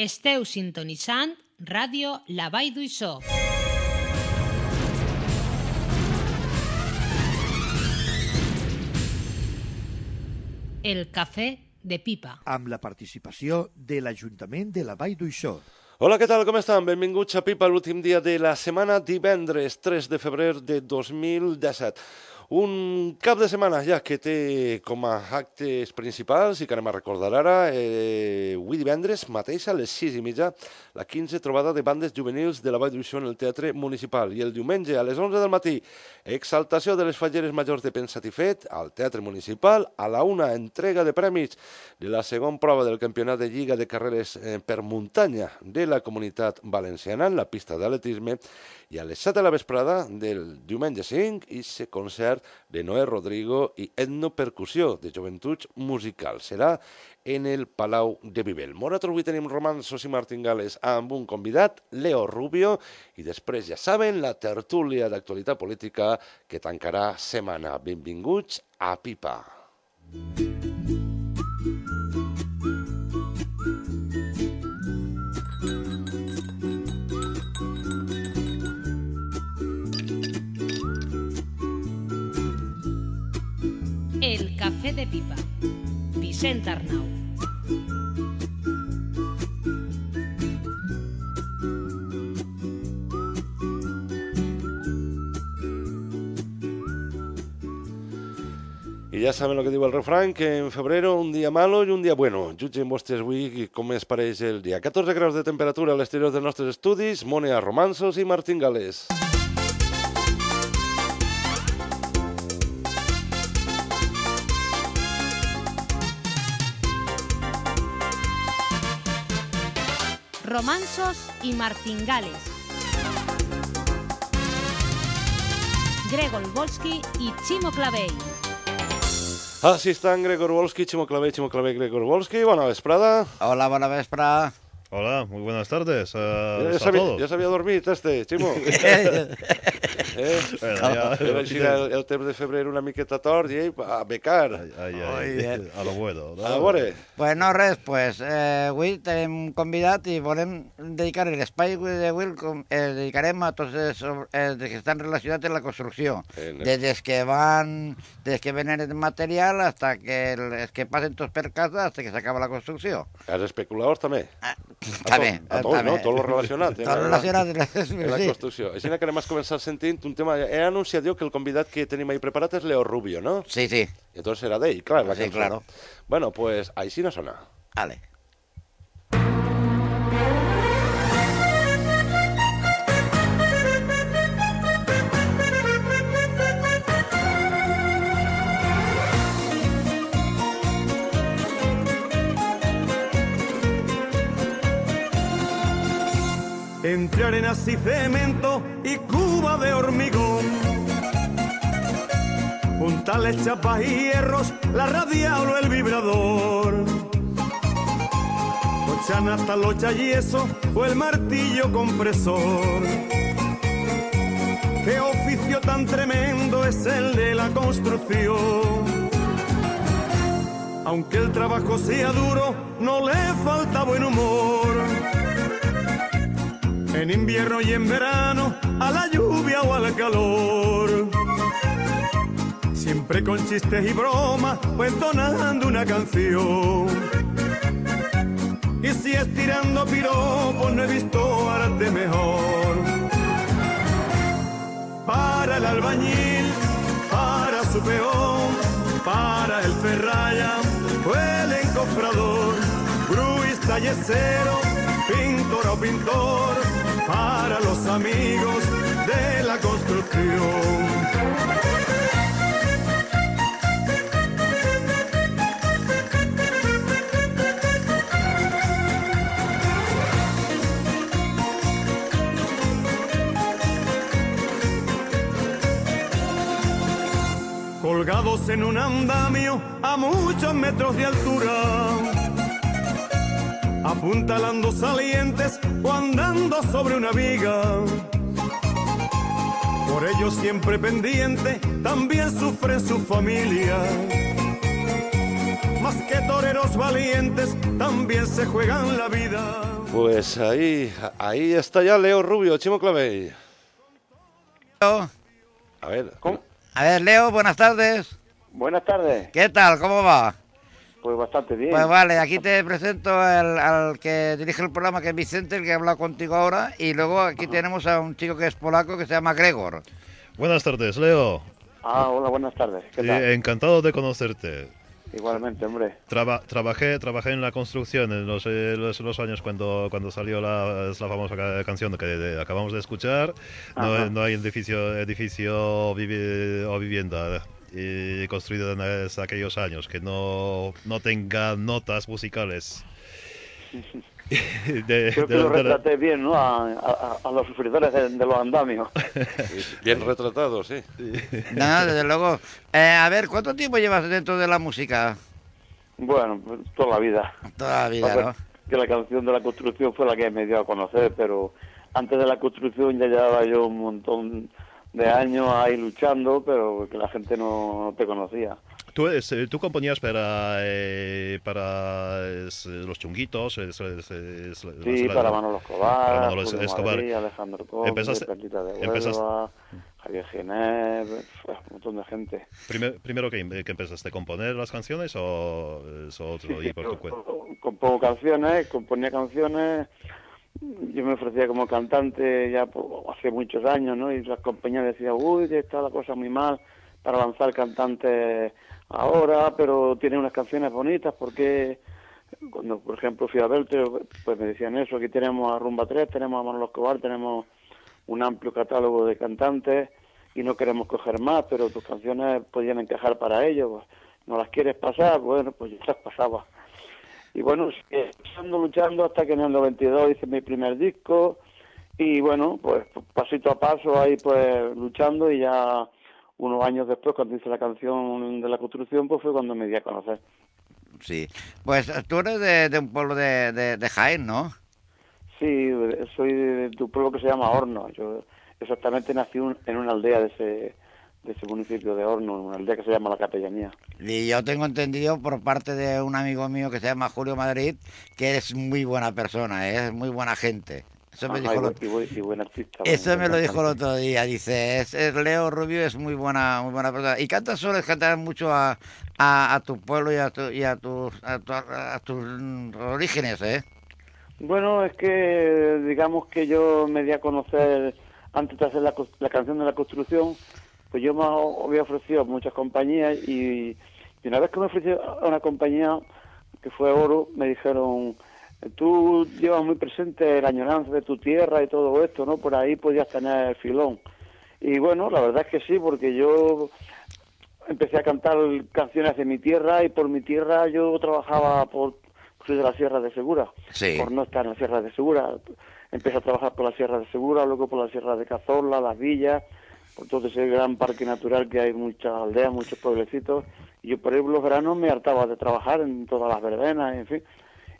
Esteu sintonitzant Ràdio La Vall d'Uixó. El cafè de pipa. amb la participació de l'Ajuntament de la Vall d'Uixó. Hola, què tal? Com estan? Benvinguts a Pipa, l'últim dia de la setmana, divendres 3 de febrer de 2017. Un cap de setmana ja que té com a actes principals, i que anem a recordar ara, eh, avui divendres mateix a les 6 i mitja, la 15 trobada de bandes juvenils de la Vall d'Uixó en el Teatre Municipal. I el diumenge a les 11 del matí, exaltació de les falleres majors de Pensat i Fet al Teatre Municipal, a la una entrega de premis de la segona prova del Campionat de Lliga de Carreres eh, per muntanya de la Comunitat Valenciana en la pista d'atletisme i a les 7 de la vesprada del diumenge 5 i se concert de Noé Rodrigo i etnopercussió de joventuts musicals. Serà en el Palau de Vivel. Nosaltres avui tenim romansos i martingales amb un convidat, Leo Rubio, i després, ja saben, la tertúlia d'actualitat política que tancarà setmana. Benvinguts a Pipa. El de pipa. Vicent Arnau. I ja saben el que diu el refrany, que en febrero un dia malo i un dia bueno. Jutgen vostres avui com es pareix el dia. 14 graus de temperatura a l'exterior dels nostres estudis, Mone a Romansos i Martingales. Romansos i martingales. Gregor Volsky i Chimo Clavell. Estan Gregor Volsky, Ximo Clavé, Ximo Clavé, Gregor Volsky. Bona vesprada. Hola, bona vespre. Hola, muy buenas tardes Ja, eh, ja a s'havia todos. ja s'havia dormit, este, Ximo. Eh? Bueno, ya- Era així el, el temps de febrer una miqueta tort i a becar. Ay, ay, ay, Muy bien. a lo bueno. ¿no? A veure, Pues no res, pues eh, avui tenim un convidat i volem dedicar l'espai d'avui com el dedicarem a tots els, els que estan relacionats amb la construcció. En- Des dels que van, des que venen el material hasta que el- els que passen tots per casa hasta que s'acaba la construcció. els especuladors també. Ah, A també, tot, a tot, també. no? Tot lo relacionat. eh? Tot lo relacionat En la construcció. Així que anem a començar sentint un tema... He anunciat jo que el convidat que tenim ahí preparat és Leo Rubio, no? Sí, sí, I entonces serà d'ell, clar, la Sí, cançó. claro. Bueno, pues així no sona. vale. Entre arenas y cemento y cuba de hormigón. Puntales, chapas y hierros, la radial o el vibrador. Cochana hasta locha y eso, o el martillo compresor. Qué oficio tan tremendo es el de la construcción. Aunque el trabajo sea duro, no le falta buen humor. En invierno y en verano, a la lluvia o al calor. Siempre con chistes y bromas, pues donando una canción. Y si es tirando piropos, no he visto arte mejor. Para el albañil, para su peón, para el ferraya, el encofrador, gruista yesero, pintor o pintor, para los amigos de la construcción. colgados en un andamio a muchos metros de altura. Apuntalando salientes o andando sobre una viga. Por ello siempre pendiente, también sufre su familia. Más que toreros valientes, también se juegan la vida. Pues ahí, ahí está ya Leo Rubio, Chimo Clavey. Leo. A ver, A ver, Leo, buenas tardes. Buenas tardes. ¿Qué tal? ¿Cómo va? Pues bastante bien. Pues vale, aquí te presento al, al que dirige el programa, que es Vicente, el que ha hablado contigo ahora. Y luego aquí tenemos a un chico que es polaco, que se llama Gregor. Buenas tardes, Leo. Ah, hola, buenas tardes. ¿Qué Eh, encantado de conocerte. Igualmente, hombre. Traba- trabajé, trabajé en la construcción en los, eh, los, los años cuando, cuando salió la, la famosa ca- canción que de- acabamos de escuchar. No, hay edificio, edificio vivi- o vivienda eh, construido en aquellos años que no, no tenga notas musicales. De- Creo que de- lo de la- retraté bien, ¿no? A, a- a los sufridores de, de los andamios. bien retratado, sí. No, desde luego. Eh, a ver, ¿cuánto tiempo llevas dentro de la música? Bueno, pues, toda la vida. Toda la vida, ¿no? Que la canción de la construcción fue la que me dio a conocer, pero antes de la construcción ya llevaba yo un montón de años ahí luchando, pero que la gente no, te conocía. Tú, eh, tú componías para, eh, para es, eh, los chunguitos. es- es- es- Sí, para Manolo Escobar, para Manolo Julio Escobar. Madrid, Alejandro Empezaste- de empezaste- Huelva, Javier Giner, un montón de gente. Primer- primero que, que empezaste a componer las canciones o es otro y por tu cuenta. compongo canciones, componía canciones, yo me ofrecía como cantante ya por- hace muchos años, ¿no? Y las compañías decían, uy, está la cosa muy mal para lanzar cantantes ahora, pero tiene unas canciones bonitas, porque cuando, por ejemplo, fui a verte, pues me decían eso, aquí tenemos a Rumba 3, tenemos a Manolo Escobar, tenemos un amplio catálogo de cantantes y no queremos coger más, pero tus canciones podían encajar para ellos, pues, no las quieres pasar, bueno, pues yo las pasaba. Y bueno, luchando, luchando hasta que en el 92 hice mi primer disco y bueno, pues pasito a paso ahí pues luchando y ya unos años después cuando hice la canción de la construcción pues fue cuando me di a conocer. Sí. Pues tú eres de, de un pueblo de, de, de Jaén, ¿no? Sí, soy de tu pueblo que se llama Horno. Yo exactamente nací un- en una aldea de ese, de ese municipio de Horno, una aldea que se llama La Capellanía. Y yo tengo entendido por parte de un amigo mío que se llama Julio Madrid que eres muy buena persona, ¿eh? es muy buena gente. Eso me, Ajá, dijo y, el buen, y buen- y buen artista. Eso buen me lo dijo el otro día, dice, es, es Leo Rubio es muy buena, muy buena persona. Y cantas sueles cantar mucho a, a, a tu pueblo y a, tu, y a, tus, tu- a tus orígenes, ¿eh? Bueno, es que digamos que yo me di a conocer antes de hacer la canción de la construcción, pues yo me había ofrecido a muchas compañías y, y una vez que me ofrecí a una compañía que fue Oro, me dijeron, tú llevas muy presente la añoranza de tu tierra y todo esto, ¿no? Por ahí podías tener filón. Y bueno, la verdad es que sí, porque yo empecé a cantar canciones de mi tierra y por mi tierra yo trabajaba por soy de la Sierra de Segura Sí. por no estar en la Sierra de Segura empecé a trabajar por la Sierra de Segura luego por la Sierra de Cazorla las villas por todo ese gran parque natural que hay muchas aldeas muchos pueblecitos. Y yo por ahí los veranos me hartaba de trabajar en todas las verbenas en fin.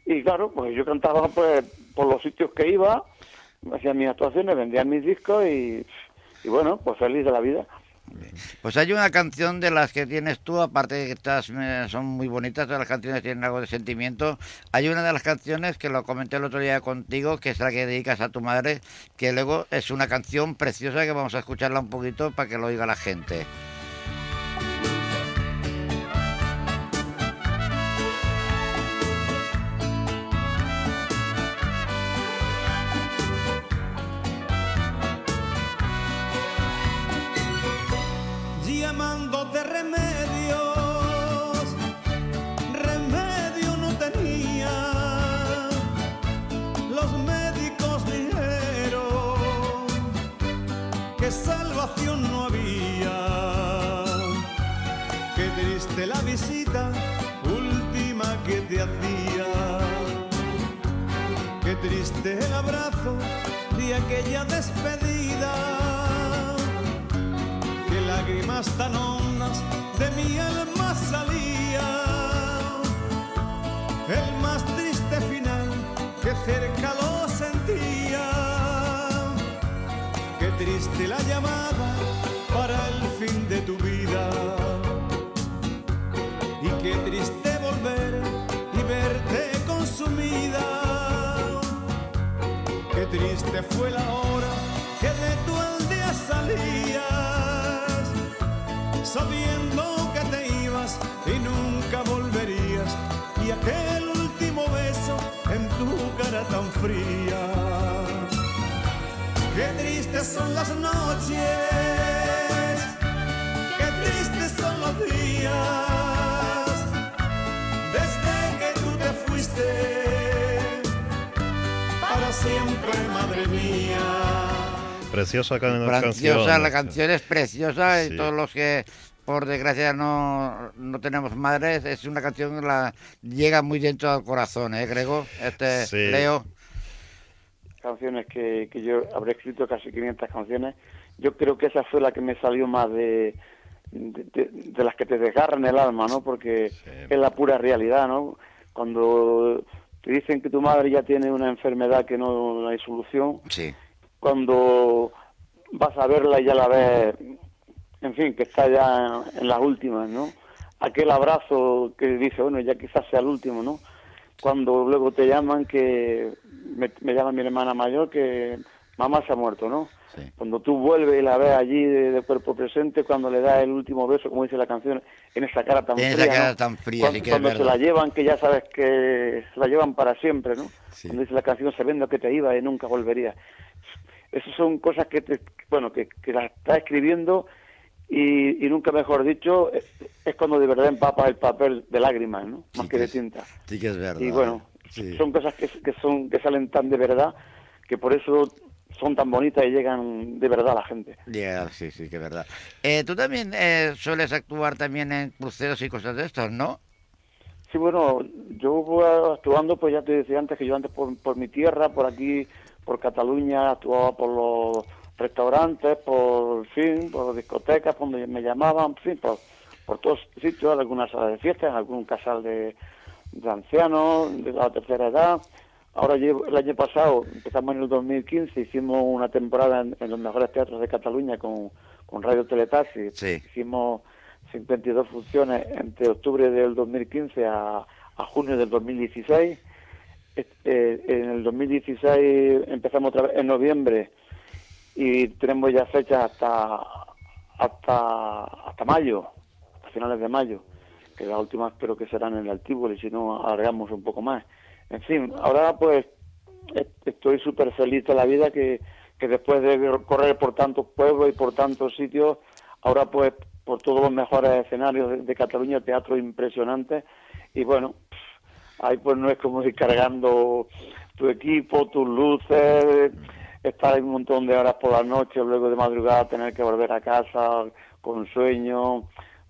Y claro pues yo cantaba pues por los sitios que iba hacía mis actuaciones vendía mis discos y bueno pues feliz de la vida Pues hay una canción de las que tienes tú, aparte de que estas eh, son muy bonitas, todas las canciones tienen algo de sentimiento. Hay una de las canciones que lo comenté el otro día contigo, que es la que dedicas a tu madre, que luego es una canción preciosa que vamos a escucharla un poquito para que lo oiga la gente. De aquella despedida. Qué lágrimas tan hondas de mi alma salía triste fue la hora que de tu aldea salías, sabiendo que te ibas y nunca volverías. Y aquel último beso en tu cara tan fría. Qué tristes son las noches, qué tristes son los días, Preciosa can- Preciosa, canción. la canción es preciosa Sí. y todos los que por desgracia no, no tenemos madres, es una canción que la llega muy dentro del corazón, ¿eh, Grego? Este, Sí. Leo. canciones que, que yo habré escrito casi 500 canciones. Yo creo que esa fue la que me salió más de, de, de- de las que te desgarran el alma, ¿no? Porque es la pura realidad, ¿no? Cuando te dicen que tu madre ya tiene una enfermedad que no hay solución, Sí. cuando vas a verla y ya la ves, en fin, que está ya en las últimas, ¿no? Aquel abrazo que dice, bueno, ya quizás sea el último, ¿no? Cuando luego te llaman, que me, me llama mi hermana mayor, que mamá se ha muerto, ¿no? Sí. Cuando tú vuelves y la ves allí de, de cuerpo presente, cuando le das el último beso, como dice la canción, en esa cara tan En esa fría, cara ¿no? tan fría, cuando, que cuando se la llevan, que ya sabes que se la llevan para siempre, ¿no? Sí. Cuando dice la canción, sabiendo que te iba y nunca volvería. Esas son cosas que, te, bueno, que, que las estás escribiendo y, y nunca mejor dicho, es, cuando de verdad empapas el papel de lágrimas, ¿no? Más Sí que de tinta. Sí que es verdad. Y bueno, son cosas que, que son que salen tan de verdad que por eso son tan bonitas y llegan de verdad a la gente. Ya, sí, sí, que es verdad. Eh, Tú también eh, sueles actuar también en cruceros y cosas de estos, ¿no? Sí, bueno, yo voy actuando, pues ya te decía antes que yo antes por, por mi tierra, por aquí, por Cataluña, actuaba por los restaurantes, por, en fin, por discotecas, por donde me llamaban, en fin, por, por todos sitios, en algunas salas de fiestas, algún casal de, de ancianos, de la tercera edad. Ahora llevo, el año pasado, empezamos en el 2015, hicimos una temporada en, en los mejores teatros de Cataluña con, con Radio Teletaxi. Sí. Hicimos 52 funciones entre octubre del 2015 a, a junio del 2016. Este, en el 2016 empezamos otra vez en noviembre y tenemos ya fechas hasta hasta hasta mayo, hasta finales de mayo, que las últimas espero que serán en el Altíbol y si no alargamos un poco más. En fin, ahora pues est- estoy súper feliz de la vida que, que después de correr por tantos pueblos y por tantos sitios, ahora pues por todos los mejores escenarios de, de Cataluña, teatro impresionante y bueno, ahí pues no es como ir cargando tu equipo, tus luces, estar un montón de horas por la noche, luego de madrugada tener que volver a casa con sueño,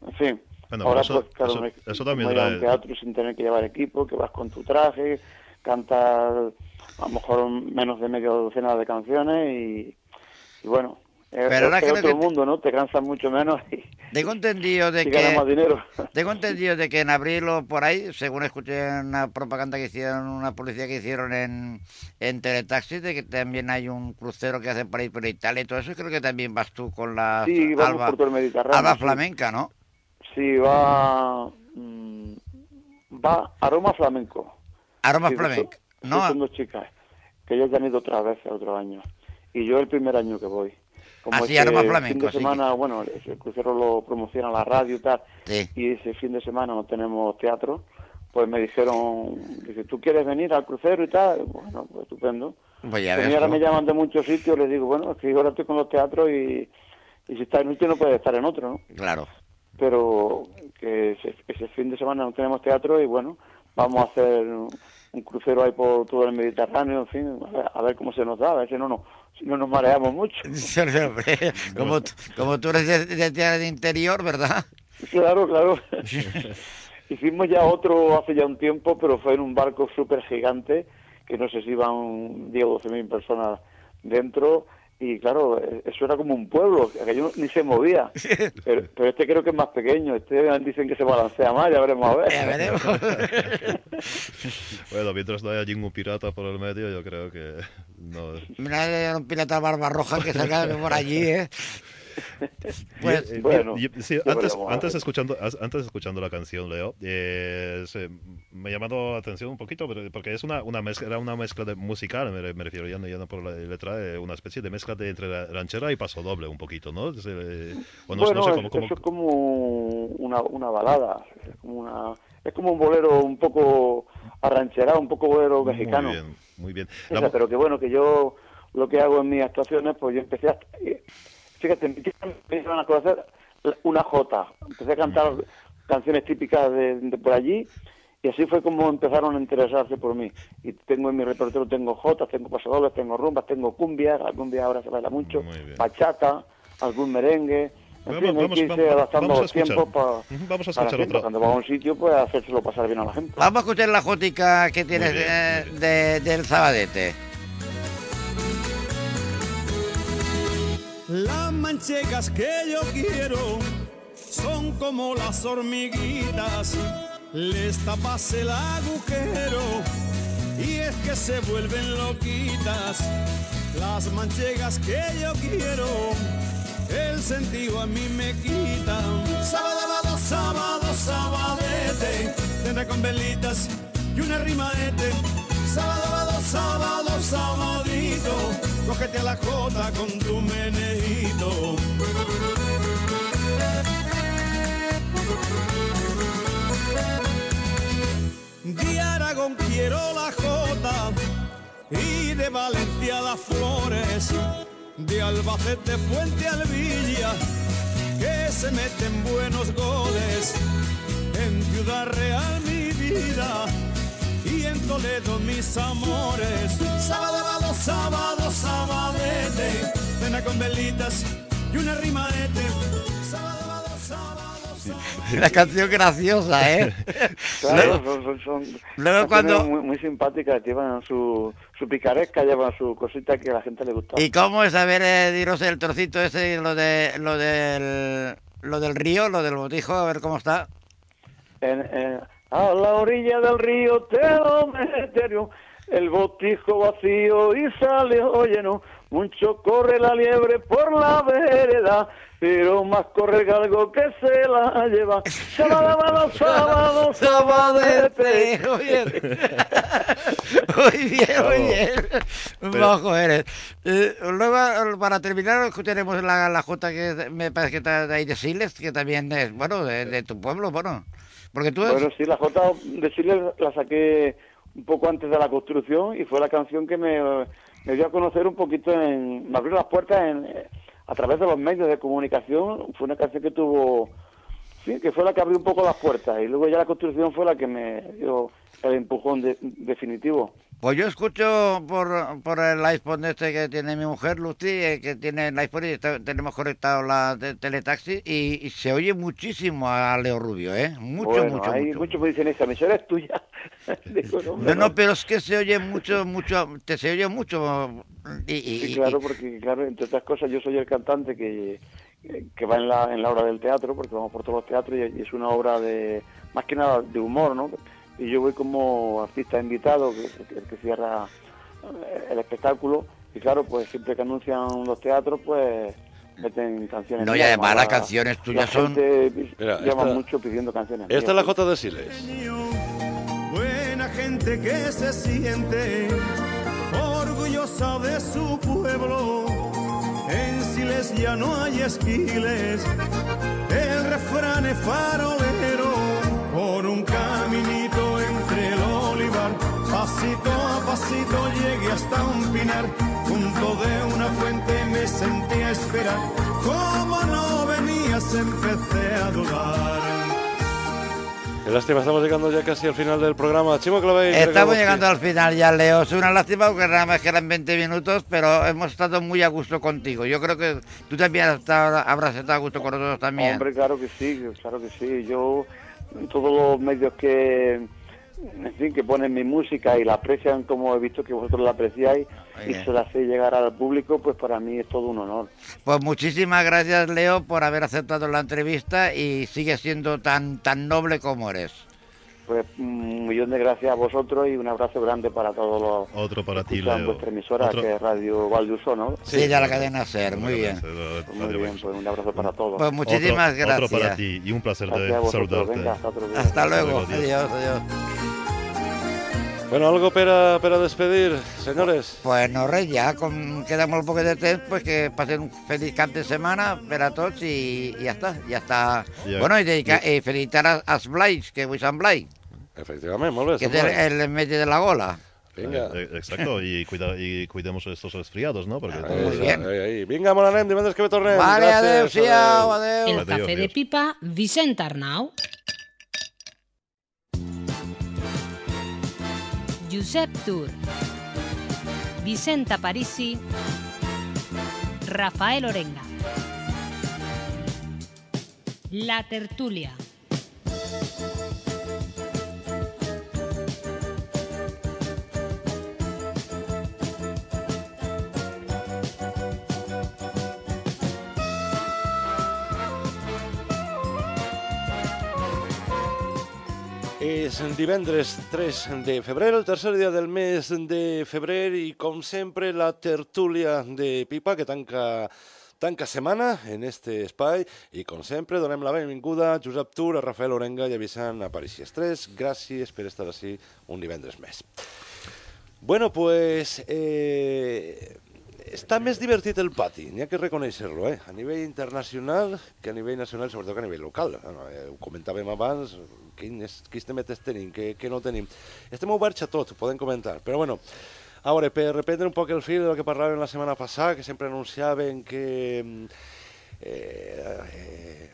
en fin. Bueno, Ahora eso- pues claro, eso- no es eso también trae- un teatro sin tener que llevar equipo, que vas con tu traje, cantas a lo mejor menos de media docena de canciones y, y bueno, es, Pero ahora otro que te- mundo, ¿no? Te cansas mucho menos y, Tengo entendido de ganas más que... dinero. Tengo entendido de que en abril o por ahí, según escuché en una propaganda que hicieron, una publicidad que hicieron en, en Teletaxi, de que también hay un crucero que hacen para ir por Italia y todo eso, creo que también vas tú con la Sí, vamos alba, por todo el Mediterráneo. alba sí. flamenca, ¿no? Sí, va, mm, va aroma flamenco. Aroma Sí, flamenca, son- ¿no? Son dos chicas que ellas ya han ido otras veces otro año. Y yo el primer año que voy. Como Ah, ese aroma fin flamenco, de sí semana, bueno, ese crucero lo promociona la radio y tal, Sí. y ese fin de semana no tenemos teatro, pues me dijeron, dice, ¿tú quieres venir al crucero y tal? Bueno, pues estupendo. Pues ya ves y ahora me llaman de muchos sitios, les digo, bueno, es que ahora estoy con los teatros y, y si está en uno no puede estar en otro, ¿no? Claro. Pero que ese, ese fin de semana no tenemos teatro y bueno, vamos a hacer un, crucero ahí por todo el Mediterráneo, en fin, a ver, a ver cómo se nos da, a ver si no, nos- si no nos mareamos mucho. Como, como tú eres de, de de interior, ¿verdad? Claro, claro. Hicimos ya otro hace ya un tiempo, pero fue en un barco súper gigante, que no sé si iban 10 o 12 mil personas dentro, y claro, eh, eso era como un pueblo, aquello ni se movía. Pero, pero este creo que es más pequeño, este dicen que se balancea más, ya veremos a ver. Ya veremos. Bueno, mientras no haya ningún pirata por el medio, yo creo que no. Mira, un pirata barba roja que salga por allí, ¿eh? Pues, eh, bueno, sí, antes, escuchando, antes escuchando la canción, Leo, eh, se- me ha llamado la atención un poquito, pero- porque es una, una mezcla, era una mezcla de musical, me, re- me refiero ya no, ya no por la letra, eh, una especie de mezcla de entre la ranchera y paso doble un poquito, ¿no? Es, eh, o no, bueno, no sé es- cómo... cómo- eso es como una, una balada, es como, una, es como un bolero un poco arrancherado, un poco bolero mexicano. Muy bien, muy bien. La pero que bueno, que yo lo que hago en mis actuaciones, pues yo empecé a... Fíjate, me empezaron a conocer una jota. Empecé a cantar canciones típicas de, de por allí y así fue como empezaron a interesarse por mí. Y tengo en mi repertorio, tengo jotas, tengo pasadobles, tengo rumbas, tengo cumbias, la cumbia ahora se baila mucho, bachata, algún merengue. En Vamos- fin, hay vamos- que irse vamos- vamos a para... Vamos a para escuchar siempre. otra. Cuando va a un sitio, pues hacérselo pasar bien a la gente. Vamos a escuchar la jótica que tienes bien, eh, de- del Sabadete. Manchegas que yo quiero son como las hormiguitas, les tapas el agujero y es que se vuelven loquitas. Las manchegas que yo quiero, el sentido a mí me quitan. Sábado, sábado, sabadete, tendrá con velitas y una rimaete. Sábado, sábado, sabadito, cógete a la jota con tu menejito. De Aragón quiero la jota y de Valencia las flores, de Albacete Fuente Alvilla, que se meten buenos goles, en Ciudad Real mi vida y en Toledo mis amores. Sábado, sábado, sabadete, cena con velitas y una rimaete. Sábado, sábado, sábado. Una canción graciosa, ¿eh? Claro, son, son, son luego cuando- muy, muy simpáticas, llevan su, su picaresca, llevan su cosita que a la gente le gusta. ¿Y cómo es saber, eh, diros el trocito ese, lo de lo del lo del río, lo del botijo, a ver cómo está? En- en- a la orilla del río te lo meterio, el botijo vacío y salió lleno. Mucho corre la liebre por la vereda, pero más corre el galgo que se la lleva. Sábado, sábado, sabadete. Muy bien. Muy bien, muy bien. Pero- bajo eres. Eh, luego, para terminar, tenemos la, la Jota que me parece que está de ahí de Siles, que también es, bueno, de, de tu pueblo, bueno. Porque tú Bueno, sí, la Jota de Chile la saqué un poco antes de la construcción y fue la canción que me, me dio a conocer un poquito, en, me abrió las puertas en, a través de los medios de comunicación. Fue una canción que tuvo, sí, que fue la que abrió un poco las puertas y luego ya la construcción fue la que me dio el empujón de- definitivo. Pues yo escucho por, por el iPhone este que tiene mi mujer, Lucy, eh, que tiene el iPhone y está- tenemos conectado la teletaxi y, y se oye muchísimo a Leo Rubio, ¿eh? Mucho, bueno, mucho, hay mucho. muchos me dicen, esa emisora es tuya. Digo, no, No, no, pero es que se oye mucho, mucho, te se oye mucho. Y, y- Sí, claro, porque claro, entre otras cosas yo soy el cantante que, que va en la, en la obra del teatro, porque vamos por todos los teatros y, y es una obra de, más que nada de humor, ¿no? Y yo voy como artista invitado, que, el que cierra eh, el espectáculo, y claro, pues siempre que anuncian los teatros, pues meten canciones. No, y además la- las canciones tuyas la son- gente Mira, llama esta- mucho pidiendo canciones. Esta es la Jota de Siles. Buena gente que se siente orgullosa de su pueblo. En Siles ya no hay esquiles, el refrán es farolero. Por un caminito entre el olivar, pasito a pasito llegué hasta un pinar. Junto de una fuente me senté a esperar. Como no venías, empecé a dudar. Qué lástima, estamos llegando ya casi al final del programa. Chimo Clavé. Estamos llegando al final ya, Leo. Es una lástima porque nada más quedan 20 minutos, pero hemos estado muy a gusto contigo. Yo creo que tú también has estado- habrás estado a gusto con nosotros también. Hombre, claro que sí, claro que sí. Yo, todos los medios que, en fin, que ponen mi música y la aprecian como he visto que vosotros la apreciáis Muy y bien. se la hace llegar al público, pues para mí es todo un honor. Pues muchísimas gracias, Leo, por haber aceptado la entrevista y sigue siendo tan, tan noble como eres. Pues un millón de gracias a vosotros y un abrazo grande para todos los Otro para que ti, Leo. vuestra emisora, Otro- que es Radio Valdeusó, ¿no? Sí, ya la cadena SER, muy bien. Pues muy bien, pues un abrazo para todos. Pues muchísimas otro, gracias. Otro para ti y un placer Gracias a de vosotros. saludarte. Venga, hasta otro día. Hasta luego, luego, adiós. adiós, adiós. Bueno, algo para, para despedir, señores. Pues no, res, ja com queda molt poc de temps, pues que passen un feliç cap de a tots i, i ja està, ja està. Ja. Bueno, i, dedicar, i felicitar a- als Blais, que avui Sant Blai, Efectivamente, molt bé. que és el, el metge de la gola. Vinga. Eh, eh, Exacto, y, cuida, y cuidemos estos resfriados, ¿no? Porque Ahí, Muy bien. ahí, ahí. Vinga, molt anem, divendres que ve tornem. Vale, adeu-siau, adeu. El Adiós, café de adiós. pipa, Vicent Arnau. Josep Tur. Vicent Aparici. Rafael Orenga. La tertúlia. És divendres 3 de febrer, el tercer dia del mes de febrer i, com sempre, la tertúlia de Pipa que tanca tanca setmana en este espai i, com sempre, donem la benvinguda a Josep Tur, a Rafael Orenga i a Vicent Aparici Estrès. Gràcies per estar així un divendres més. Bueno, pues eh, està més divertit el pati, n'hi ha que reconèixer-lo, eh? a nivell internacional que a nivell nacional, sobretot que a nivell local. Bueno, eh, ho comentàvem abans, quins, quins temetes tenim, què, què no tenim. Estem oberts a tot, podem comentar, però bueno, a veure, per reprendre un poc el fil del que parlàvem la setmana passada, que sempre anunciaven que... mm, Eh, eh,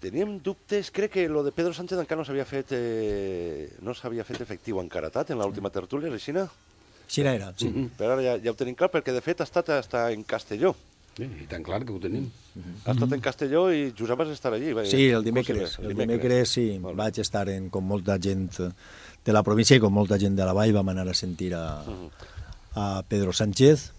teníem dubtes, crec que lo de Pedro Sánchez encara no s'havia fet, eh, no s'havia fet efectiu encara, en l'última tertúlia, Reixina? Sí, era, sí. Mm, però ara ja, ja ho tenim clar, perquè de fet ha estat està en Castelló. Sí, I tan clar que ho tenim. Ha estat en Castelló i Josep vas estar allí. va- Sí, el com si dimecres. res, El dimecres, sí, bé. vaig estar en, com molta gent de la província i com molta gent de la vall vam anar a sentir a, a Pedro Sánchez.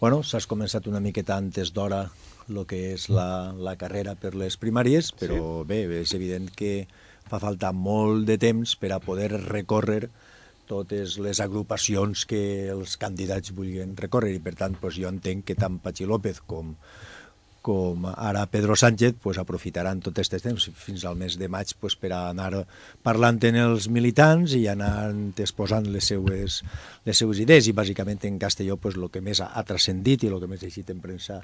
Bueno, s'has començat una miqueta antes d'hora el que és la, la carrera per les primàries, però bé, és evident que fa falta molt de temps per a poder recórrer totes les agrupacions que els candidats vulguin recórrer. I per tant doncs, jo entenc que tant Pachi López com, com ara Pedro Sánchez pues, aprofitaran tot aquest temps. Fins al mes de maig pues, per anar parlant amb els militants i anar exposant les seues, les seues idees. I bàsicament en Castelló pues, el que més ha, ha transcendit i el que més ha llegit en premsa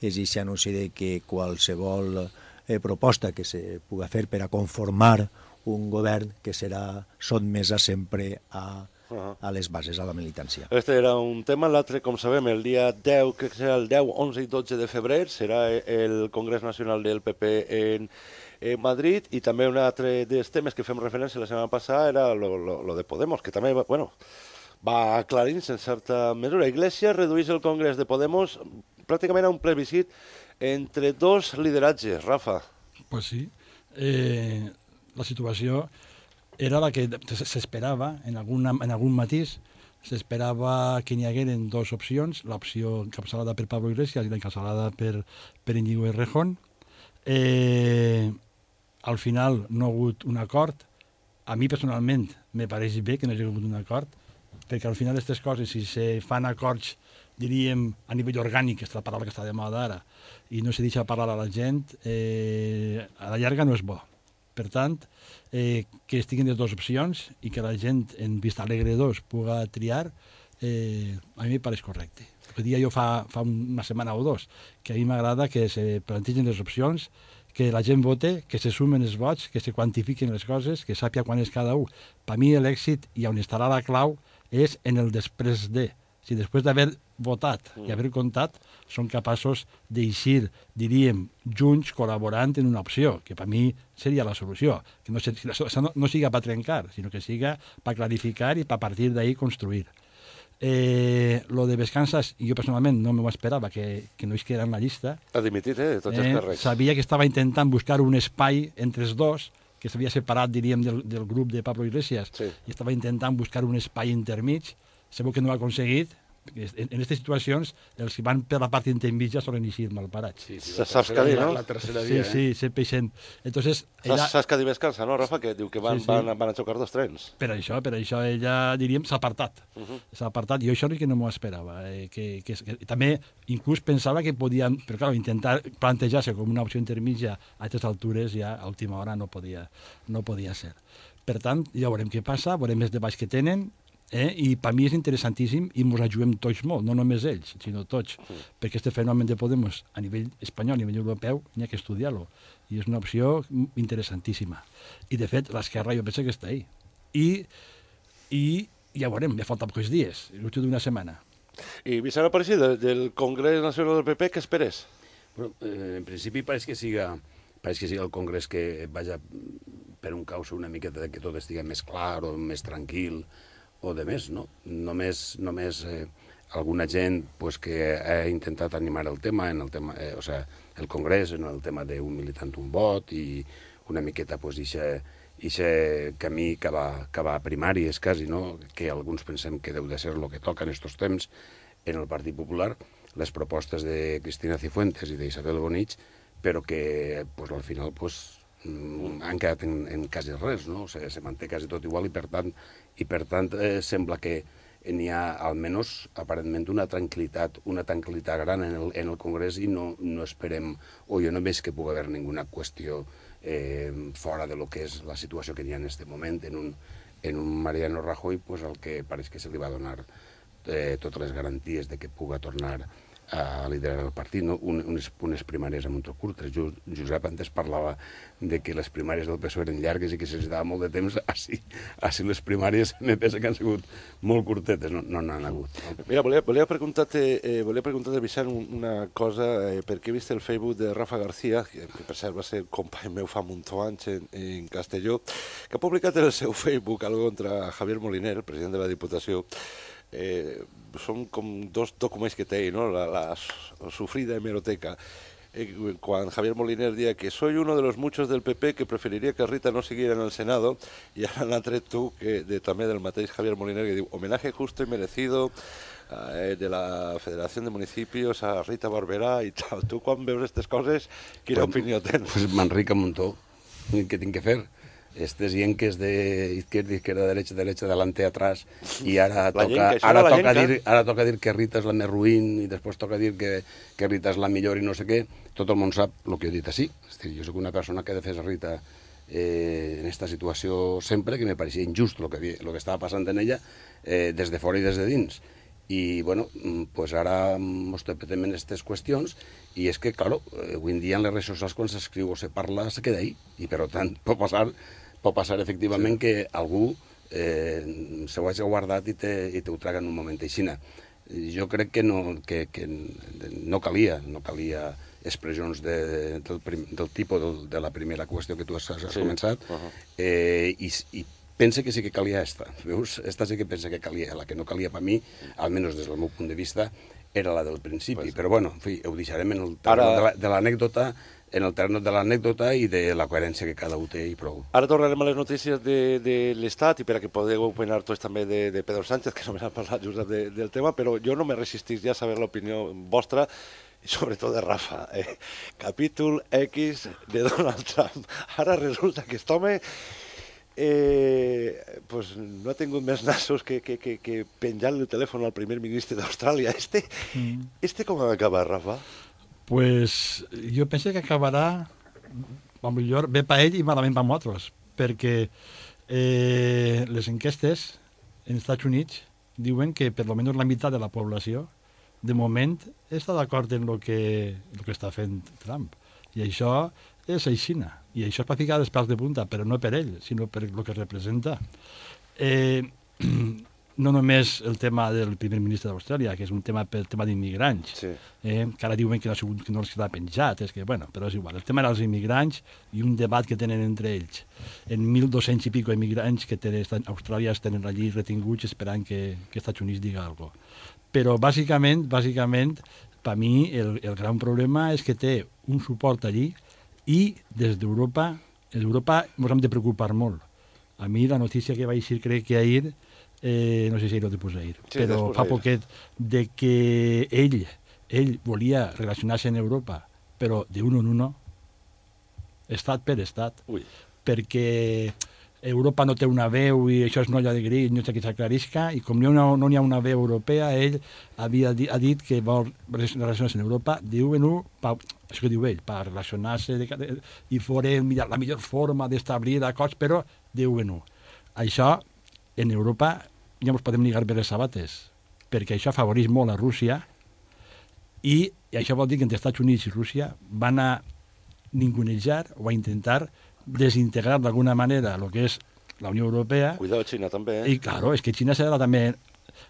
és aquest anunci de que qualsevol eh, proposta que se puga fer per a conformar un govern que serà sotmesa sempre a, a les bases, a la militància. Este era un tema, l'altre, com sabem, el dia 10, que serà el 10, 11 i 12 de febrer, serà el Congrés Nacional del PP en, en Madrid, i també un altre dels temes que fem referència la setmana passada era lo, lo, lo de Podemos, que també, bueno, va aclarint-se en certa mesura. Iglesias redueix el Congrés de Podemos pràcticament a un plebiscit entre dos lideratges, Rafa. Pues sí. Eh, la situació era la que s'esperava en, alguna, en algun matís. S'esperava que n'hi hagueren dues opcions, l'opció encapçalada per Pablo Iglesias i l'encapçalada per, per Íñigo Errejón. Eh, al final no ha hagut un acord. A mi personalment me pareix bé que no hi hagi hagut un acord, perquè al final aquestes coses, si se fan acords, diríem, a nivell orgànic, que és la paraula que està de moda ara, i no se deixa parlar a la gent, eh, a la llarga no és bo. Per tant, eh, que estiguin les dues opcions i que la gent en Vista Alegre 2 puga triar, eh, a mi em pareix correcte. El dia jo fa, fa una setmana o dos que a mi m'agrada que se plantegin les opcions, que la gent vote, que se sumen els vots, que se quantifiquen les coses, que sàpia quan és cada un. Per mi l'èxit i on estarà la clau és en el després de. Si després d'haver votat i haver comptat són capaços d'eixir, diríem, junts col·laborant en una opció, que per mi seria la solució. Que no, no, no siga per trencar, sinó que siga per clarificar i per partir d'ahí construir. Eh, lo de Vescansas, jo personalment no m'ho esperava que, que no es quedara en la llista. Ha dimitit, eh, de tots els Eh, sabia que estava intentant buscar un espai entre els dos que s'havia separat, diríem, del, del grup de Pablo Iglesias Sí. i estava intentant buscar un espai intermig, segur que no ho ha aconseguit, en, en aquestes situacions els que van per la part intermitja solen eixir malparats. Sí, sí, la saps tercera què dir, no? La tercera Sí, via, sí, sempre eixent. Entonces, Saps, ella, saps que descansa, no, Rafa? Que diu que van, Sí, sí. van, van a xocar dos trens. per això, per això ella, diríem, s'ha apartat. Mhm. S'ha apartat. Jo això sí que no m'ho esperava. Eh, que, que, que, també inclús pensava que podien, però clar, intentar plantejar-se com una opció intermitja a aquestes altures ja a última hora no podia, no podia ser. Per tant, ja veurem què passa, veurem els debats que tenen, eh? i per mi és interessantíssim i ens ajudem tots molt, no només ells, sinó tots, perquè este fenomen de Podemos a nivell espanyol, a nivell europeu, n'hi ha que estudiar-lo, i és una opció interessantíssima. I, de fet, l'esquerra jo penso que està ahí. I, i ja veurem, ja falta pocs dies, l'últim d'una setmana. I Vicent Apareixit, del, del Congrés Nacional del PP, què esperes? Bueno, eh, en principi pareix que siga pareix que siga el Congrés que vaja per un causa una miqueta de que tot estigui més clar o més tranquil o de més, no? Només, només eh, alguna gent pues, que ha intentat animar el tema, en el tema, eh, o sea, el Congrés, en el tema d'un militant un vot i una miqueta pues, ixe, ixe camí que va, que va a primàries quasi, no? que alguns pensem que deu de ser el que toca en estos temps en el Partit Popular, les propostes de Cristina Cifuentes i d'Isabel Bonich, però que pues, al final pues, mm, han quedat en, en quasi res, no? O sigui, se manté quasi tot igual i per tant, i per tant eh, sembla que n'hi ha almenys aparentment una tranquil·litat, una tranquil·litat gran en el, en el Congrés i no, no esperem, o jo no veig que pugui haver ninguna qüestió eh, fora de lo que és la situació que hi ha en aquest moment en un, en un Mariano Rajoy pues, el que pareix que se li va donar eh, totes les garanties de que puga tornar a liderar el partit, no? Un, unes, unes primàries a molt curtes. Jo, Josep antes parlava de que les primàries del PSOE eren llargues i que se'ns dava molt de temps. Així, així les primàries me pensa que han sigut molt curtetes, no no n'han hagut. No? Mira, volia, volia preguntar-te, eh, volia preguntar-te, Vicent, un- una cosa, eh, perquè he vist el Facebook de Rafa García, que, que per cert va ser company meu fa munt anys en, en Castelló, que ha publicat en el seu Facebook algo contra Javier Moliner, el president de la Diputació, eh, són com dos documents que té, no? la, la s- sufrida hemeroteca. Eh, Cuando Javier Moliner decía que soy uno de los muchos del PP que preferiría que Rita no siguiera en el Senado, y ahora l'ha tret tu, que de, també del mateix Javier Moliner, que diu homenaje justo y merecido eh, de la Federación de Municipios a Rita Barberà i tal. Tu quan veus aquestes coses, quina Pues- opinió tens? Pues muntó. I Què tinc que fer? Estes yenques de izquierda, izquierda, derecha, derecha, delante, atrás, i ara La toca, llenca, ara toca, llenca. dir, ara toca dir que Rita és la més ruïn i després toca dir que, que Rita és la millor i no sé què. Tot el món sap el que he dit així. És dir, jo sóc una persona que defensa Rita eh, en aquesta situació sempre, que me pareixia injust el que, havia- lo que estava passant en ella, eh, des de fora i des de dins. I, bueno, mm, pues ara ens topetem en aquestes qüestions i és que, claro, eh, avui en dia en les redes socials quan s'escriu o se parla se queda ahí i per tant pot passar, pot passar efectivament sí. que algú eh, se ho hagi guardat i te, i te ho traga en un moment aixina. Jo crec que no, que, que no calia, no calia expressions de, del, prim, del tipus del, de la primera qüestió que tu has, has Sí. començat Uh -huh. eh, i, i pense que sí que calia esta. Veus? Esta sí que pensa que calia. La que no calia per mi, almenys des del meu punt de vista, era la del principi. Pues- Però bueno, en fi, ho deixarem en el terreno Ara- de la- de l'anècdota en el terreno de l'anècdota i de la coherència que cada un té i prou. Ara tornarem a les notícies de, de l'Estat i per a que podeu opinar tots també de, de Pedro Sánchez, que només ha parlat just de, del tema, però jo no me resistís ja a saber l'opinió vostra i sobretot de Rafa. Eh? Capítol X de Donald Trump. Ara resulta que aquest home eh, pues no ha tingut més nassos que, que, que, que penjar el telèfon al primer ministre d'Austràlia. Este, Mm. este com ha acabat, Rafa? Pues jo penso que acabarà, o millor, bé per ell i malament per nosaltres, perquè eh, les enquestes en Estats Units diuen que per almenys la meitat de la població de moment està d'acord en el que, el que està fent Trump. I això és aixina. I això és per ficar els pèls de punta, però no per ell, sinó per el que representa. Eh, no només el tema del primer ministre d'Austràlia, que és un tema pel tema d'immigrants, Sí. eh, que ara diuen que no, ha sigut, que no els queda penjat, és que, bueno, però és igual. El tema dels immigrants i un debat que tenen entre ells. En 1.200 i pico immigrants que tenen, Austràlia es tenen allí retinguts esperant que, que Estats Units diga alguna cosa. Però, bàsicament, bàsicament, per mi el, el gran problema és que té un suport allí i des d'Europa Europa ens hem de preocupar molt. A mi la notícia que vaig dir, crec que ahir, eh, no sé si o després d'ahir, Sí, però fa poquet, de que ell, ell volia relacionar-se en Europa, però d'un en uno, estat per estat, Ui. perquè Europa no té una veu i això és noia de gris, no sé què s'aclarisca, i com no, no hi ha una veu europea, ell havia di, ha dit que vol relacionar-se en Europa, diu en un, pa, això que diu ell, per relacionar-se de, de, i fora la millor forma d'establir acords, però diu en un. Això, en Europa, ja ens podem lligar bé les sabates, perquè això afavoreix molt a Rússia, i, això vol dir que entre Estats Units i Rússia van a ningunejar o a intentar desintegrar d'alguna manera el que és la Unió Europea. Cuidado, Xina, també, eh? I, claro, és que Xina serà també...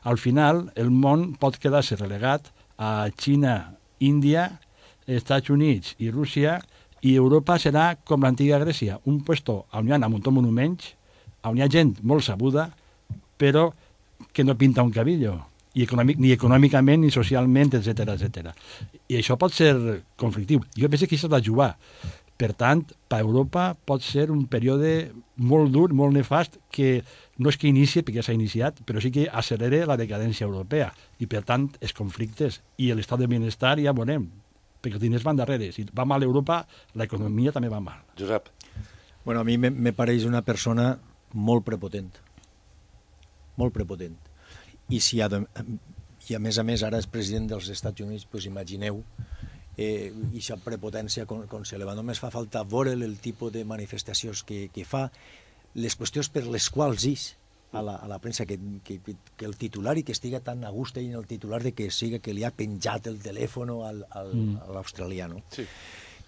Al final, el món pot quedar-se relegat a Xina, Índia, Estats Units i Rússia, i Europa serà com l'antiga Grècia, un puesto on hi ha un munt de monuments, on hi ha gent molt sabuda, però que no pinta un cabillo, i econòmic, ni econòmicament ni socialment, etc etc. I això pot ser conflictiu. Jo penso que això s'ha de jugar. Per tant, per Europa pot ser un període molt dur, molt nefast, que no és que inicie, perquè ja s'ha iniciat, però sí que accelere la decadència europea. I, per tant, els conflictes i l'estat de benestar ja veurem, perquè els diners van darrere. Si va mal Europa, l'economia també va mal. Josep. Bueno, a mi me, me pareix una persona molt prepotent. Molt prepotent. I si a, i a més a més ara és president dels Estats Units, doncs imagineu eh, aquesta prepotència com, com se li va. Només fa falta veure el tipus de manifestacions que, que fa, les qüestions per les quals és a la, a la premsa que, que, que el titular i que estiga tan a gust en el titular de que siga que li ha penjat el telèfon al, al, Mm. a l'australià, no? Sí.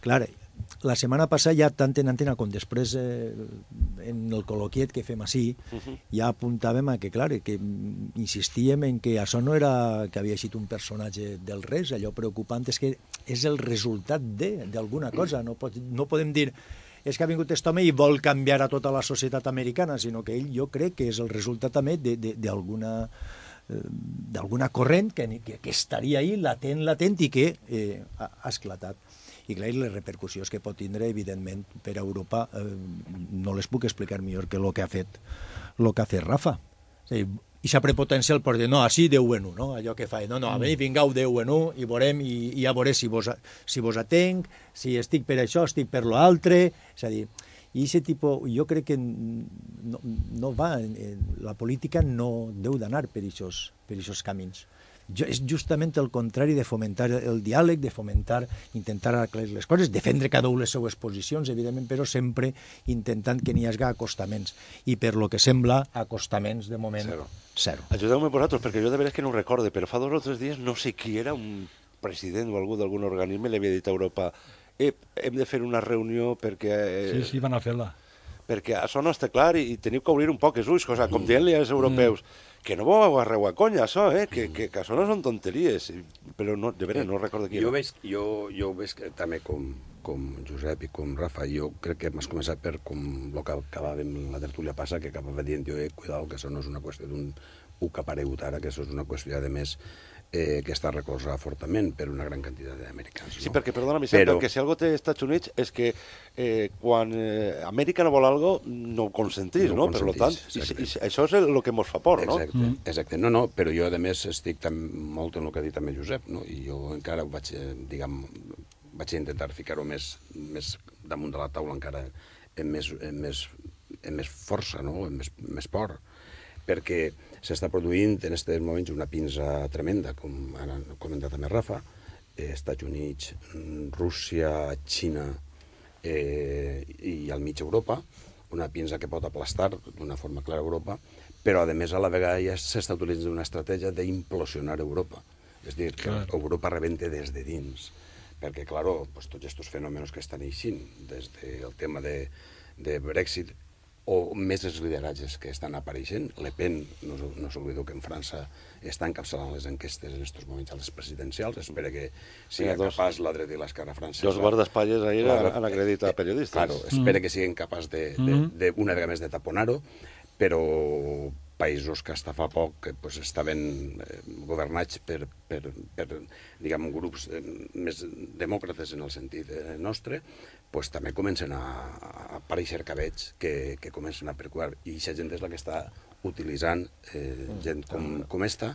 Clar, la setmana passada ja tant en antena com després eh, en el col·loquiet que fem així, Mhm. ja apuntàvem a que, clar, que insistíem en que això no era que havia sigut un personatge del res, allò preocupant és que és el resultat de d'alguna cosa, no, pot, no podem dir és que ha vingut aquest home i vol canviar a tota la societat americana, sinó que ell jo crec que és el resultat també de- de- d'alguna eh, d'alguna corrent que, que, que estaria ahí latent, latent i que eh, ha esclatat. I clar, i les repercussions que pot tindre, evidentment, per a Europa, eh, no les puc explicar millor que el que ha fet, lo que ha fet Rafa. És a dir, ixa prepotència el pot dir, no, així Déu en un, no? allò que fa, no, no, a mi vingueu Déu en un i veurem, i, i ja veuré si vos, si vos atenc, si estic per això, estic per l'altre, és a dir, i aquest tipus, jo crec que no, no va, la política no deu d'anar per aquests camins. Jo, és justament el contrari de fomentar el diàleg, de fomentar, intentar aclarir les coses, defendre cada un les seues posicions, evidentment, però sempre intentant que n'hi hagi acostaments. I per lo que sembla, acostaments, de moment, Zero. zero. Ajudeu-me vosaltres, perquè jo de veres que no ho recorde, però fa dos o tres dies no sé qui era, un president o algú d'algun organisme, li havia dit a Europa eh, hem de fer una reunió perquè... Eh, Sí, sí, van a fer-la. perquè això no està clar i, i teniu que obrir un poc els ulls, cosa, com dient-li als europeus, que no vau arreu a conya, això, eh? que, que, que això no són tonteries, I- però no, de veres, no recordo qui Jo era. veig, jo, jo veig que també com, com Josep i com Rafa, jo crec que m'has començat per com el que acabàvem la tertúlia passa, que acabava dient jo, eh, cuidao, que això no és una qüestió d'un ha aparegut ara, que això és una qüestió, a més, eh, que està recolzada fortament per una gran quantitat d'americans. No? Sí, perquè, perdona, Vicent, Però- perquè si algo té Estats Units és que eh, quan eh, Amèrica no vol algo, no ho consentís, No no? ho Per lo tant, consentís, i, i, això és el, que mos fa por, no? Exacte, mm. exacte. No, no, però jo, a més, estic tan, molt en el que ha dit també Josep, no? i jo encara ho vaig, eh, diguem, vaig intentar ficar-ho més, més damunt de la taula encara amb més, amb més, amb més força, no? amb més, més por, perquè s'està produint en aquests moments una pinza tremenda, com ara ha comentat també Rafa, eh, Estats Units, mm, Rússia, Xina eh, i al mig Europa, una pinza que pot aplastar d'una forma clara Europa, però a més a la vegada ja s'està utilitzant una estratègia d'implosionar Europa. És dir, que Clar. Europa rebente des de dins. Perquè, claro, pues, tots aquests fenòmenos que estan eixint, des del tema de, de Brexit o més els lideratges que estan apareixent. Le Pen, no, no s'oblideu que en França està encapçalant les enquestes en aquests moments a les presidencials. Espera que sigui Mira, dos- capaç la dreta i l'esquerra francesa. Dos guardaespatlles ahir Claro, han, han acreditat eh, periodistes. Claro, espera que siguin capaç de, de, Mm. de, una vegada més de taponar-ho, però països que hasta fa poc que, pues, estaven eh, governats per, per, per diguem, grups eh, més demòcrates en el sentit eh, nostre, pues, també comencen a, a aparèixer cabets que, que comencen a percuar. I aquesta gent és la que està utilitzant eh, gent com, com esta,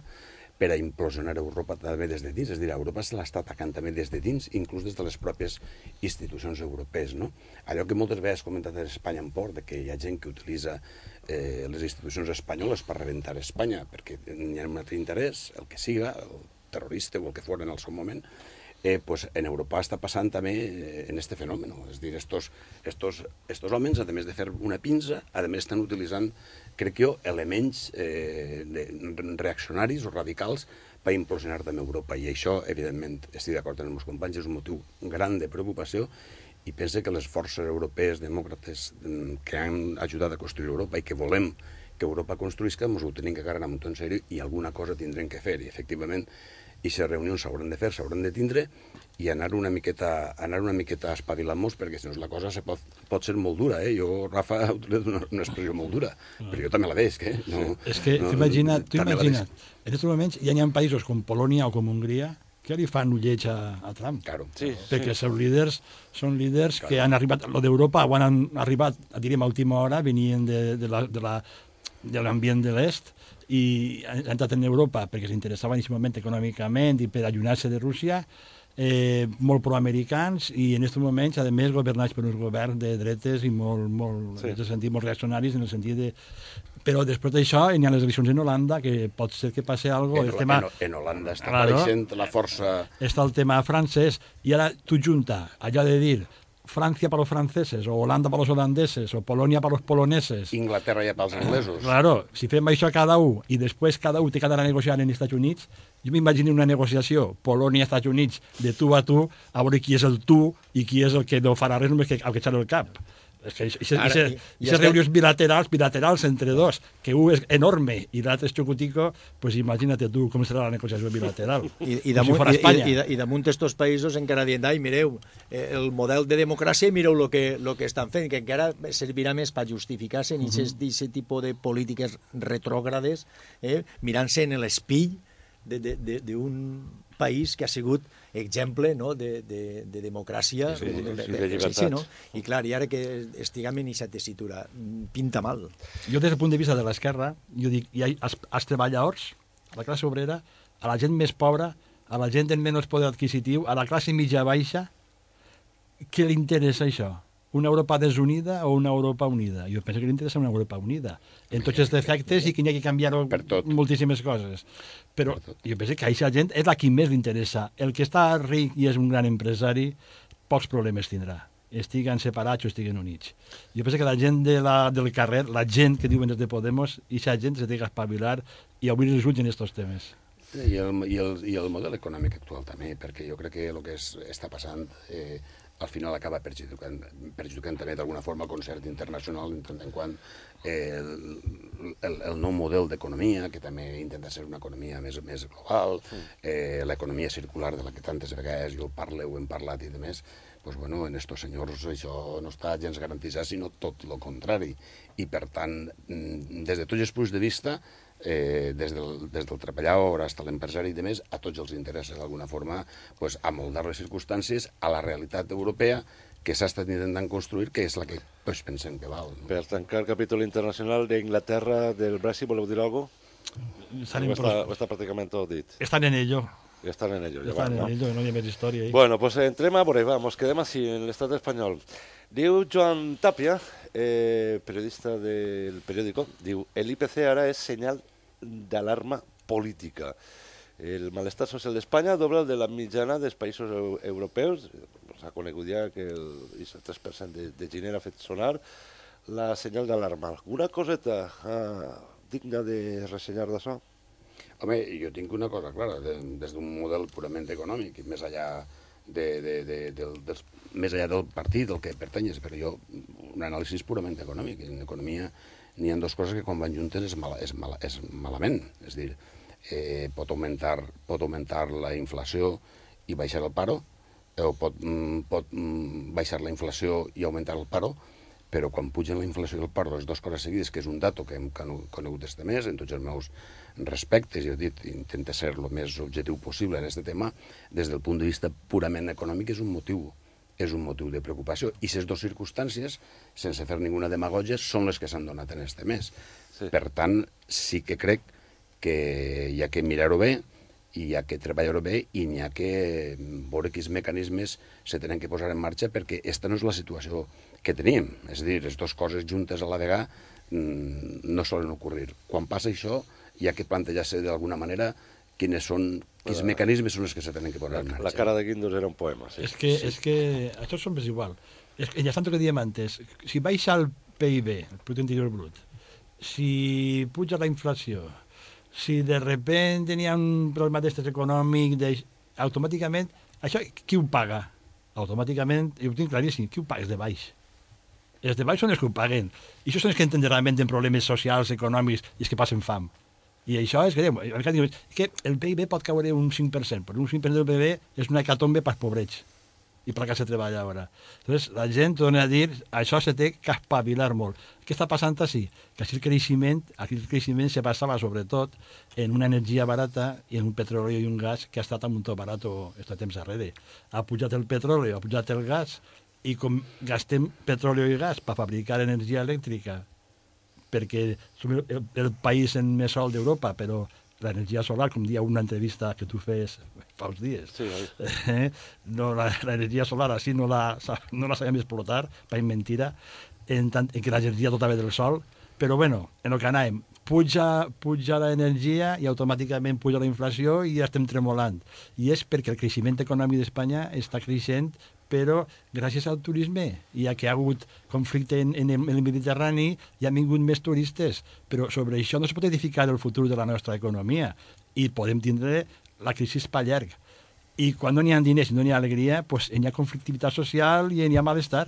per a implosionar Europa també des de dins. És a dir, Europa se l'està atacant també des de dins, inclús des de les pròpies institucions europees. No? Allò que moltes vegades comentat a Espanya en port, de que hi ha gent que utilitza eh, les institucions espanyoles per rebentar Espanya, perquè hi ha un altre interès, el que siga, el terrorista o el que fos en el seu moment, eh, pues en Europa està passant també eh, en este fenomen. És dir, estos, estos, estos homes, a més de fer una pinza, a més estan utilitzant, crec jo, elements eh, reaccionaris o radicals per implosionar també Europa. I això, evidentment, estic d'acord amb els meus companys, és un motiu gran de preocupació i pense que les forces europees demòcrates mm, que han ajudat a construir Europa i que volem que Europa construïsca, ens ho tenim que agarrar amb en sèrio i alguna cosa tindrem que fer. I, efectivament, i les reunions s'hauran de fer, s'hauran de tindre i anar una miqueta, anar una miqueta espavilant-nos perquè si no la cosa se pot, pot ser molt dura. Eh? Jo, Rafa, utilitzat una, una expressió molt dura, ah. però jo també la veig. Eh? No, sí. És que no, imagina't, tu imagina't, en aquests moments ja hi ha països com Polònia o com Hongria que li fan ulleig a, a Trump. Claro. Sí, perquè sí. els seus líders són líders claro. que han arribat, lo d'Europa, quan han arribat, diríem, a última hora, venien de, de la, de la de l'ambient de l'est i han entrat en Europa perquè s'interessaven inicialment econòmicament i per allunyar-se de Rússia, eh, molt proamericans i en aquests moments, a més, governats per uns governs de dretes i molt, molt, sí. en el sentit, molt reaccionaris, en el sentit de... Però després d'això hi ha les eleccions en Holanda, que pot ser que passi alguna cosa. En, tema... en, en Holanda està claro, apareixent la força... Està el tema francès, i ara tu junta allò de dir Francia para los franceses, o Holanda para los holandeses, o Polònia para los poloneses. Inglaterra ja pels anglesos. Claro, si fem això cada un i després cada un té que anar a negociar en els Estats Units, jo m'imagino una negociació Polònia-Estats Units de tu a tu, a veure qui és el tu i qui és el que no farà res només que el que eixar el cap. És que aquestes reunions bilaterals, bilaterals entre dos, que un és enorme i l'altre és xocutico, pues imagina't tu com serà la negociació bilateral. I, i, damunt, si i, i, i, damunt estos països encara dient, ai, mireu, eh, el model de democràcia, mireu el que, lo que estan fent, que encara servirà més per justificar-se en aquest uh -huh. tipus de polítiques retrògrades, eh, mirant-se en l'espill d'un país que ha sigut exemple no, de, de, de democràcia. Sí, sí, de, de, de sí, sí, no? I clar, i ara que estiguem en aquesta tessitura, pinta mal. Jo des del punt de vista de l'esquerra, jo dic, hi ha els, els treballadors, a la classe obrera, a la gent més pobra, a la gent amb menys poder adquisitiu, a la classe mitja baixa, què li interessa això? Una Europa desunida o una Europa unida? Jo penso que li interessa una Europa unida, en tots els defectes i que hi ha que canviar moltíssimes coses. Però jo penso que a aquesta gent és la que més li interessa. El que està ric i és un gran empresari, pocs problemes tindrà estiguen separats o estiguen units. Jo penso que la gent de la, del carrer, la gent que diuen des de Podemos, i aquesta gent se té que espavilar i obrir els ulls en aquests temes. I el, i, el, I el model econòmic actual també, perquè jo crec que el que és, està passant eh, al final acaba perjudicant, perjudicant també d'alguna forma el concert internacional en tant en quant eh, el, el, el nou model d'economia, que també intenta ser una economia més, més global, eh, l'economia circular de la que tantes vegades jo parlo, ho hem parlat i de més, pues bueno, en estos senyors això no està gens garantit, sinó tot el contrari. I per tant, mm, des de tots els punts de vista, eh, des, del, des del treballador fins a l'empresari i demés, a tots els interessa d'alguna forma pues, amoldar les circumstàncies a la realitat europea que s'ha estat intentant construir, que és la que pues, pensem que val. No? Per tancar el capítol internacional d'Inglaterra, del Brexit, voleu dir alguna cosa? O està, o està pràcticament tot dit? Estan en ello. Ja estan en ello. Ja estan en ello, no hi ha més història. Ahí. Bueno, pues entrem a veure, vamos, quedem així, en l'estat espanyol. Diu Joan Tapia, eh, periodista del periòdico, diu, el IPC ara és senyal d'alarma política. El malestar social d'Espanya dobla el de la mitjana dels països europeus. S'ha conegut ja que el 3% de, de gener ha fet sonar la senyal d'alarma. Alguna coseta ah, digna de ressenyar d'això? Home, jo tinc una cosa clara, de, des d'un model purament econòmic, més allà de, de, de, del, dels, més allà del partit del que pertanyes, però jo un anàlisi purament econòmic. En economia n'hi ha dues coses que quan van juntes és, mal, és, mal, és malament. És dir, eh, pot, augmentar, pot augmentar la inflació i baixar el paro, o pot, mm, pot mm, baixar la inflació i augmentar el paro, però quan pugen la inflació i el paro, les dues coses seguides, que és un dato que hem conegut este mes, en tots els meus respectes, i he dit, intenta ser el més objectiu possible en aquest tema, des del punt de vista purament econòmic és un motiu és un motiu de preocupació. I aquestes dues circumstàncies, sense fer ninguna demagogia, són les que s'han donat en este mes. Sí. Per tant, sí que crec que hi ha que mirar-ho bé, i hi ha que treballar-ho bé i n'hi ha que veure quins mecanismes se tenen que posar en marxa perquè esta no és la situació que teníem. És a dir, les dues coses juntes a la vegada mm, no solen ocorrir. Quan passa això, hi ha que plantejar-se d'alguna manera quines són, quins La- mecanismes són els que se tenen que posar en La, marxa. la cara de Guindos era un poema, sí. És que, és que això som és igual. És que, ja tanto que diem antes, si baixa el PIB, el Producte Interior Brut, si puja la inflació, si de repente n'hi ha un problema d'estes econòmic, de, automàticament, això qui ho paga? Automàticament, jo ho tinc claríssim, qui ho paga? Els de baix. Els de baix són els que ho paguen. I això són els que entenen realment en problemes socials, econòmics, i els que passen fam. I això és greu. És que el PIB pot caure un 5%, però un 5% del PIB és una hecatombe pels pobrets i per la classe treballadora. Entonces, la gent torna a dir, això se té que espavilar molt. Què està passant així? Que així el creixement, aquí el creixement se basava sobretot en una energia barata i en un petroli i un gas que ha estat un to barat aquest temps darrere. Ha pujat el petroli, ha pujat el gas, i com gastem petroli i gas per fabricar energia elèctrica, perquè som el, el, el país en més sol d'Europa, però l'energia solar, com dia una entrevista que tu fes fa uns dies, Sí, oi? eh, no, la, l'energia solar així no la, no la sabem explotar, per mentira, en, tant, en que l'energia tota ve del sol, però bueno, en el que anàvem, puja, puja l'energia i automàticament puja la inflació i ja estem tremolant. I és perquè el creixement econòmic d'Espanya està creixent però gràcies al turisme, ja que hi ha hagut conflicte en, en, el, en el Mediterrani, hi han vingut més turistes, però sobre això no es pot edificar el futur de la nostra economia i podem tindre la crisi per llarg. I quan no n'hi ha diners i no n'hi ha alegria, pues, hi ha conflictivitat social i hi ha malestar.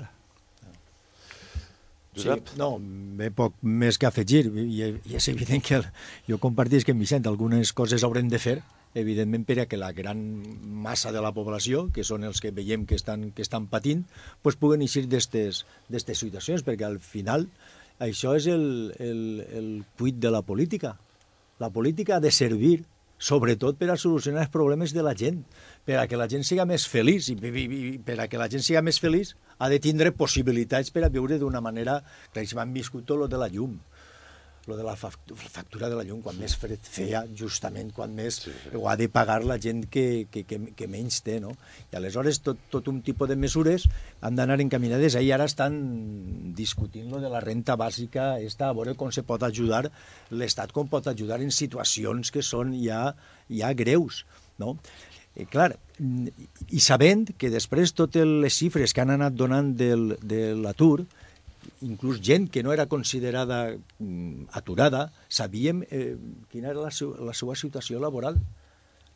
Sí, no, bé poc més que afegir, i, i és evident que el, jo compartís que amb Vicent algunes coses haurem de fer, evidentment per a que la gran massa de la població, que són els que veiem que estan, que estan patint, pues puguen eixir d'aquestes situacions, perquè al final això és el, el, el cuit de la política. La política ha de servir sobretot per a solucionar els problemes de la gent, per a que la gent siga més feliç, i, i, i per a que la gent siga més feliç ha de tindre possibilitats per a viure d'una manera... Claríssim, han viscut tot lo de la llum, lo de la fact- factura de la llum, quan més fred feia, justament quan més sí, sí. ho ha de pagar la gent que, que, que, que menys té, no? I aleshores tot, tot un tipus de mesures han d'anar encaminades. Ahir ara estan discutint lo de la renta bàsica, esta, a veure com se pot ajudar, l'Estat com pot ajudar en situacions que són ja, ja greus, no? Eh, clar, i sabent que després totes les xifres que han anat donant del, de l'atur, inclús gent que no era considerada mm, aturada, sabíem eh, quina era la, seu, la seva situació laboral,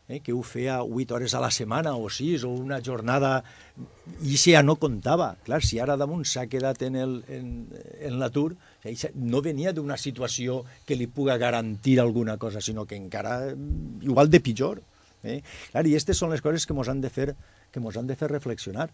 eh, que ho feia 8 hores a la setmana o 6, o una jornada, i això ja no comptava. Clar, si ara damunt s'ha quedat en el- en en l'atur, no venia d'una situació que li puga garantir alguna cosa, sinó que encara mm, igual de pitjor. Eh? Clar, I aquestes són les coses que ens han de fer, que mos han de fer reflexionar.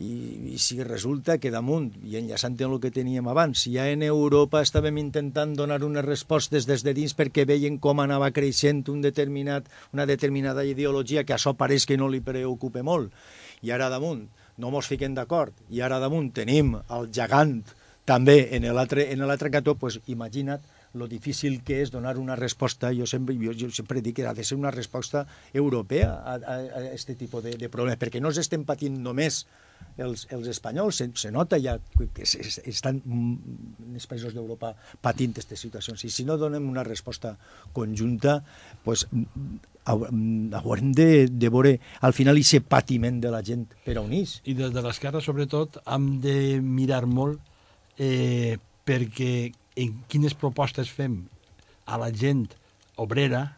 I, I si resulta que damunt, i enllaçant amb el que teníem abans, ja en Europa estàvem intentant donar unes respostes des de dins perquè veien com anava creixent un determinat, una determinada ideologia que això pareix que no li preocupa molt, i ara damunt no mos fiquem d'acord, i ara damunt tenim el gegant també en l'altre cantó, pues, imagina't lo difícil que és donar una resposta, jo sempre, jo, jo sempre dic que ha de ser una resposta europea a, a, a este tipus de, de problemes, perquè no els estem patint només els, els espanyols, se, se nota ja que es, es, estan mm, els països d'Europa patint aquestes situacions, i si no donem una resposta conjunta, pues, mm, mm, haurem de, de veure al final aquest patiment de la gent per a unir. I des de l'esquerra, sobretot, hem de mirar molt eh, perquè en quines propostes fem a la gent obrera,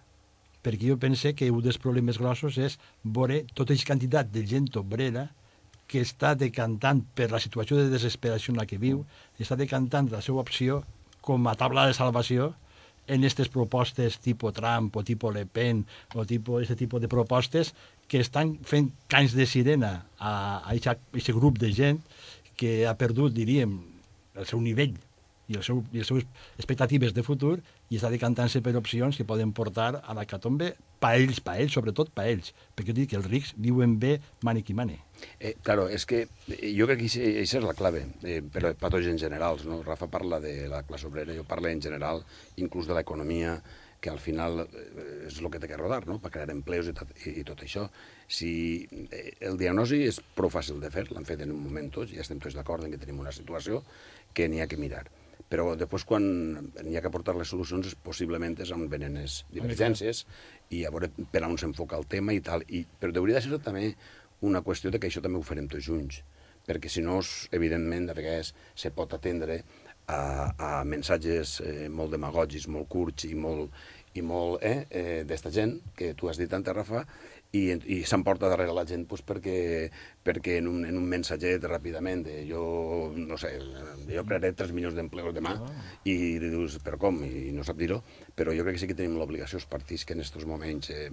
perquè jo pense que un dels problemes grossos és veure tota aquesta quantitat de gent obrera que està decantant per la situació de desesperació en la que viu, està decantant la seva opció com a tabla de salvació en aquestes propostes tipus Trump o tipus Le Pen o tipus, este tipus de propostes que estan fent canys de sirena a, aquest grup de gent que ha perdut, diríem, el seu nivell i, el seu, i les seves expectatives de futur i està decantant-se per opcions que poden portar a la catombe pa ells, pa ells, sobretot pa ells, perquè dic que els rics viuen bé mani qui mani. Eh, claro, és que eh, jo crec que això és la clave, eh, però en generals, no? Rafa parla de la classe obrera, jo parlo en general, inclús de l'economia, que al final eh, és el que té que rodar, no?, per crear empleos i tot, i, i tot això. Si eh, el diagnosi és prou fàcil de fer, l'han fet en un moment tots, ja estem tots d'acord en que tenim una situació que n'hi ha que mirar però després quan n'hi ha que portar les solucions possiblement és on venen les divergències i a veure per on s'enfoca el tema i tal. I, però hauria de ser també una qüestió de que això també ho farem tots junts, perquè si no, evidentment, de vegades se pot atendre a, a missatges eh, molt demagògics, molt curts i molt, i molt eh, eh, d'esta gent que tu has dit antes, Rafa, i, i s'emporta darrere la gent pues, perquè, perquè en un, en un mensatget ràpidament de jo, no sé, jo crearé 3 milions d'empleos demà oh. i dius, però com? I no sap dir-ho, però jo crec que sí que tenim l'obligació, els partits que en aquests moments eh,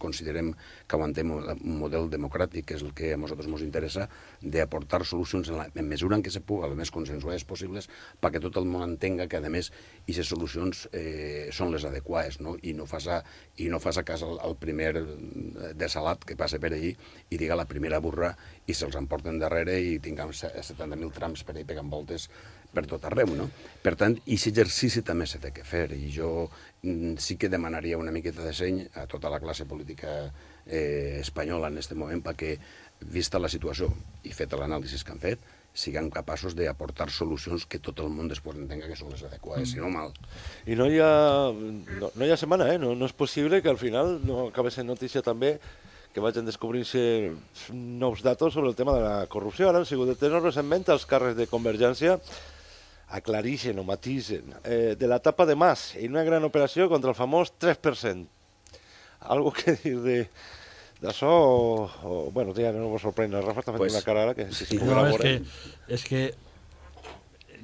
considerem que aguantem un model democràtic, que és el que a nosaltres ens interessa, d'aportar solucions en, la, en mesura en què se puga, les més consensuades possibles, perquè tot el món entenga que, a més, aquestes solucions eh, són les adequades, no? I no fas a, i no fas a cas al, al primer de salat que passa per allí i diga la primera burra i se'ls emporten darrere i tinguem 70.000 trams per ahí pegant voltes per tot arreu, no? Per tant, aquest exercici també s'ha de fer i jo mm, sí que demanaria una miqueta de seny a tota la classe política eh, espanyola en aquest moment perquè, vista la situació i feta l'anàlisi que han fet, siguem capaços d'aportar solucions que tot el món després entenga que són les adequades, mm. si no mal. I no hi ha, no, no hi ha setmana, eh? No, no és possible que al final no acabi sent notícia també que vagin descobrint-se nous datos sobre el tema de la corrupció. Ara han sigut detenors recentment els càrrecs de Convergència aclarixen o matisen eh, de l'etapa de Mas en una gran operació contra el famós 3%. Algo que dir de, o, o, bueno, ja no vos sorprèn, el Rafa està fent pues, una cara ara que si sí, no, és que, és que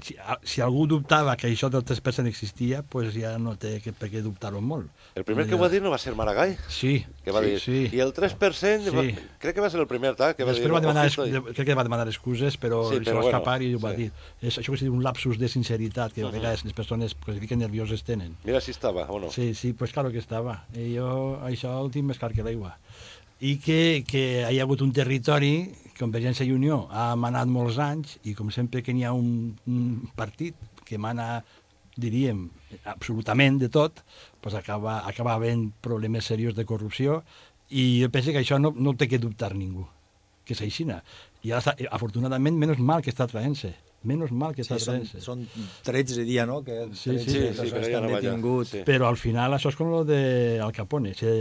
si, si algú dubtava que això del 3% existia, pues ja no té que, per què dubtar-ho molt. El primer que va dir no va ser Maragall? Sí. Que va sí, dir, sí. I el 3% sí. va, crec que va ser el primer, tal, que va Després dir... Va demanar, crec que va demanar excuses, però, sí, però se va bueno, escapar i ho va sí. dir. És això que es diu un lapsus de sinceritat, que a vegades les persones que es fiquen nervioses tenen. Mira si estava, o no? Sí, sí, pues claro que estava. I jo això el tinc més clar que l'aigua i que, que hi ha hagut un territori, Convergència i Unió ha manat molts anys, i com sempre que n'hi ha un, un partit que mana, diríem, absolutament de tot, pues acaba, acaba havent problemes serios de corrupció, i jo penso que això no, no té que dubtar ningú, que és aixina. I ara, afortunadament, menys mal que està traient-se. Menos mal que sí, són, són 13 dies, no? Que Sí, sí, sí, sí, però que ja han no va allà. detingut. Sí. Però al final això és com lo de Al Capone. Se,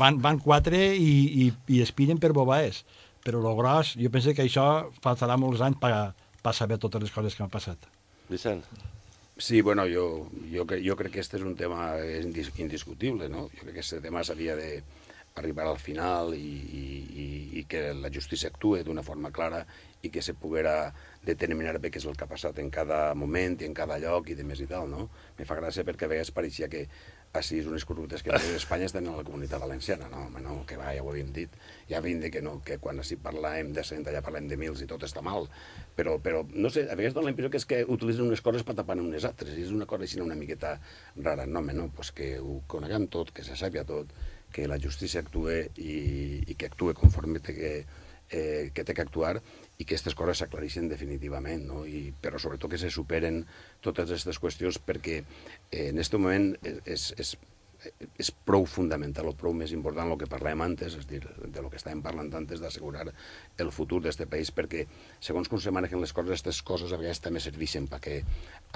van, van quatre i, i, i espiren per bobaes. Però lo gros, jo penso que això faltarà molts anys per, per saber totes les coses que han passat. Vicent. Sí, bueno, jo, jo, jo crec que este és un tema indis, indiscutible, no? Jo crec que aquest tema s'havia de arribar al final i, i, i, i que la justícia actue d'una forma clara i que se poguera determinar bé què és el que ha passat en cada moment i en cada lloc i de més i tal, no? Me fa gràcia perquè a vegades pareixia que així unes corruptes que tenen Espanya estan a la comunitat valenciana, no, home, no, que va, ja ho havíem dit, ja havíem dit que no, que quan així parlàvem de cent, allà parlem de mils i tot està mal, però, però no sé, a vegades dona la impressió que és que utilitzen unes coses per tapar unes altres, i és una cosa així una miqueta rara, no, home, no, pues que ho coneguem tot, que se sàpia tot, que la justícia actue i, i que actue conforme que, eh, que té que actuar i que aquestes coses s'aclareixen definitivament, no? I, però sobretot que se superen totes aquestes qüestions perquè eh, en aquest moment és, és, és prou fundamental o prou més important el que parlàvem antes, és dir, de lo que estàvem parlant antes d'assegurar el futur d'aquest país, perquè segons com se manejen les coses, aquestes coses a vegades també serveixen perquè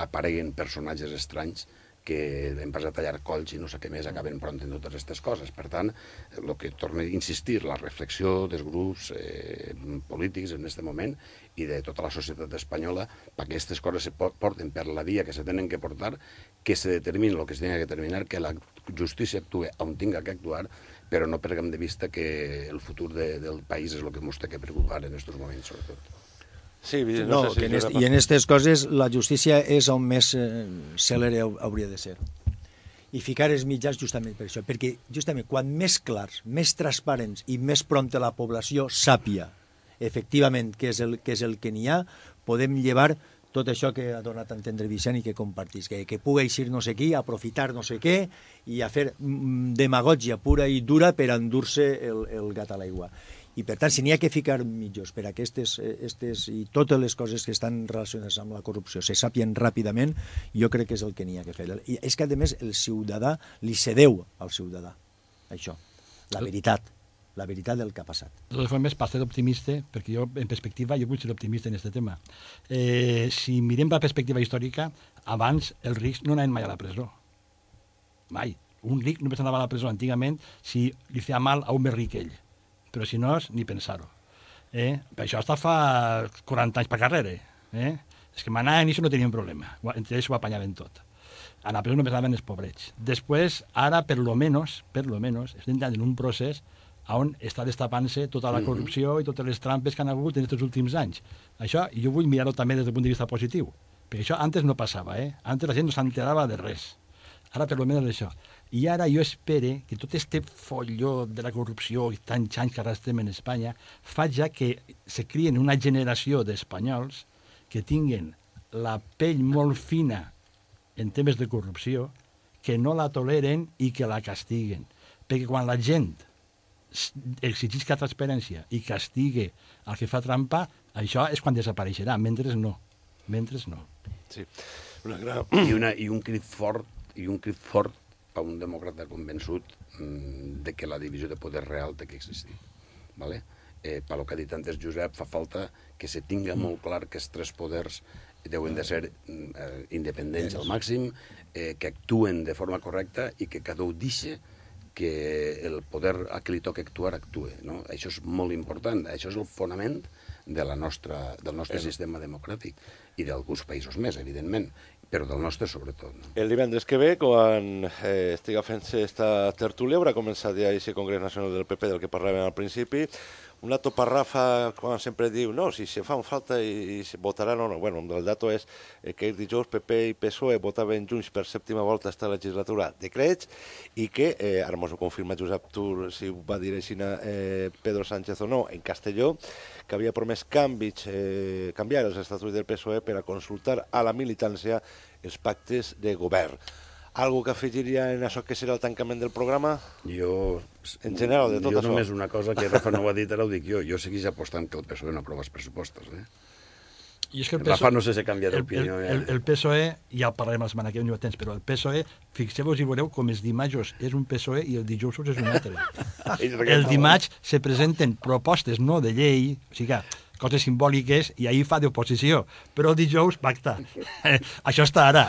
apareguen personatges estranys que hem passat a tallar colls i no sé què més acaben pront en totes aquestes coses. Per tant, el que torno a insistir, la reflexió dels grups eh, polítics en aquest moment i de tota la societat espanyola perquè aquestes coses se por- porten per la via que se tenen que portar, que se determini el que se tenga que determinar, que la justícia actue on tinga que actuar, però no perdem de vista que el futur de, del país és el que ens té que preocupar en aquests moments, sobretot. Sí, No, no, sé si que en est, I en aquestes coses la justícia és on més eh, cèlere hau- hauria de ser. I ficar els mitjans justament per això, perquè justament quan més clars, més transparents i més prompte la població sàpia efectivament què és el que, és el que n'hi ha, podem llevar tot això que ha donat a entendre Vicent i que compartís, que, que pugui eixir no sé qui, aprofitar no sé què i a fer mm, demagògia pura i dura per endur-se el, el gat a l'aigua. I per tant, si n'hi ha que ficar mitjos per a aquestes eh, estes, i totes les coses que estan relacionades amb la corrupció se sàpien ràpidament, jo crec que és el que n'hi ha que fer. I és que, a més, el ciutadà li cedeu al ciutadà, això, la veritat la veritat del que ha passat. De totes formes, per ser optimista, perquè jo, en perspectiva, jo vull ser optimista en aquest tema. Eh, si mirem la perspectiva històrica, abans els rics no anaven mai a la presó. Mai. Un ric només anava a la presó antigament si li feia mal a un més ric ell. Però si no, ni pensar-ho. Eh? Per això està fa 40 anys per carrera. Eh? És que manaven i això no tenien problema. Entre ells ho apanyaven tot. A la presó només anaven els pobrets. Després, ara, per lo menos, per lo menos, estem en un procés on està destapant-se tota la corrupció i totes les trampes que han hagut en aquests últims anys. Això jo vull mirar-ho també des del punt de vista positiu, perquè això antes no passava, eh? Antes la gent no s'enterava de res. Ara, per almenys, això. I ara jo espere que tot este folló de la corrupció i tants anys que arrastrem en Espanya fa ja que se crien una generació d'espanyols que tinguen la pell molt fina en temes de corrupció, que no la toleren i que la castiguen. Perquè quan la gent exigisca transparència i castigue el que fa trampa, això és quan desapareixerà, mentre no. Mentre no. Sí. Una gran... I, una, I un crit fort i un crit fort a un demòcrata convençut mm, de que la divisió de poder real té que existir. Vale? Eh, pel que ha dit antes Josep, fa falta que se tinga molt clar que els tres poders deuen de ser mm, eh, independents al màxim, eh, que actuen de forma correcta i que cada un deixi que el poder a qui li toca actuar actue. No? Això és molt important, això és el fonament de la nostra, del nostre sistema democràtic i d'alguns països més, evidentment, però del nostre sobretot. No? El divendres que ve, quan eh, estiga fent-se esta tertúlia, haurà començat ja aquest Congrés Nacional del PP del que parlàvem al principi, una toparrafa quan sempre diu no, si se fan falta i, i se votaran o no. Bueno, el dato és eh, que el dijous PP i PSOE votaven junts per sèptima volta esta legislatura decrets i que, eh, ara mos ho confirma Josep Tur, si ho va dir així eh, Pedro Sánchez o no, en Castelló, que havia promès canvis, eh, canviar els estatuts del PSOE per a consultar a la militància els pactes de govern. Algo que afegiria en això que serà el tancament del programa? Jo... En general, de tot jo això. Jo només una cosa que Rafa no ho ha dit, ara ho dic jo. Jo segueix apostant que el PSOE no aprova els pressupostos, eh? I és que el PSOE, Rafa no sé si ha canviat d'opinió. El, el, el, el PSOE, ja el parlarem la setmana que ve, no temps, però el PSOE, fixeu-vos i veureu com els dimarts és un PSOE i el dijous és un altre. el dimarts se presenten propostes no de llei, o sigui que coses simbòliques, i ahir fa d'oposició, però el dijous pacta. Això està ara.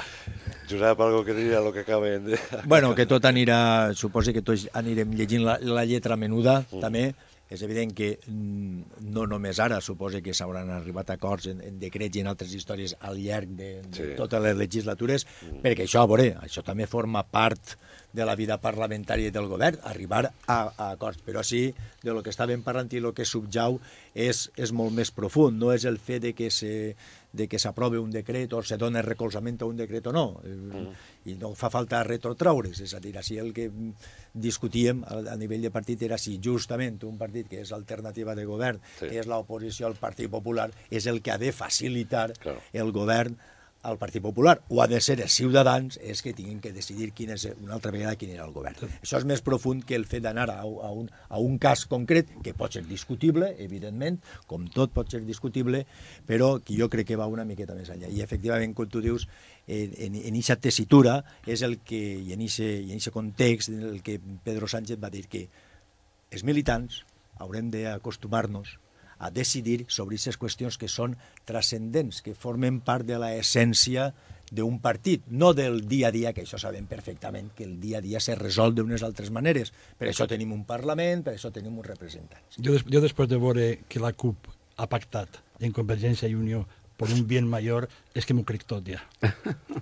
Josep, algo que diria el que acaben de... Bueno, que tot anirà, suposo que tots anirem llegint la, la lletra menuda, mm. també, és evident que mm, no només ara, suposa que s'hauran arribat a acords en, en decrets i en altres històries al llarg de, de sí. totes les legislatures, mm. perquè això, a veure, això també forma part de la vida parlamentària del govern, arribar a, a acords. Però sí, de lo que estàvem parlant i el que subjau és, és molt més profund. No és el fet de que se de que s'aprove un decret o se dona recolzament a un decret o no. Mm. I no fa falta retrotraure's. És a dir, així el que discutíem a, a nivell de partit era si justament un partit que és alternativa de govern, sí. que és l'oposició al Partit Popular, és el que ha de facilitar claro. el govern al Partit Popular o ha de ser els ciutadans és que tinguin que decidir quin és una altra vegada quin era el govern. Sí. Això és més profund que el fet d'anar a, a, un, a un cas concret que pot ser discutible, evidentment, com tot pot ser discutible, però que jo crec que va una miqueta més enllà. I efectivament, com tu dius, en, en, en aquesta tessitura és el que, i en aquest context en el que Pedro Sánchez va dir que els militants haurem d'acostumar-nos a decidir sobre aquestes qüestions que són transcendents, que formen part de l'essència d'un partit, no del dia a dia, que això sabem perfectament que el dia a dia se resol d'unes altres maneres. Per això tenim un Parlament, per això tenim uns representants. Jo, jo després de veure que la CUP ha pactat en Convergència i Unió por un bien mayor, es que m'ho crec tot ja.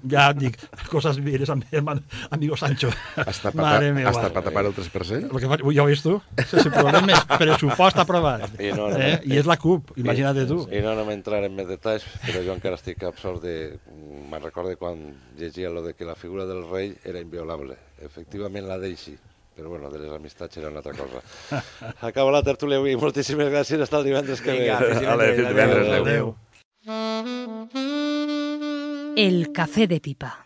Ja dic, coses vires amb mi amigo Sancho. Hasta para, Mare meva. hasta para tapar el 3%? Lo que fa, ja ho veus tu? El problema és pressupost aprovat. I, no, no, eh? I és la CUP, imagina't tu. I no, no m'entrar en més detalls, però jo encara estic absort de... Me'n recorde quan llegia lo de que la figura del rei era inviolable. Efectivament la deixi però bueno, de les amistats era una altra cosa. Acaba la tertúlia avui. Moltíssimes gràcies. Hasta el divendres que ve. Vinga, fins divendres. Adéu. Adéu. Adéu. El café de pipa.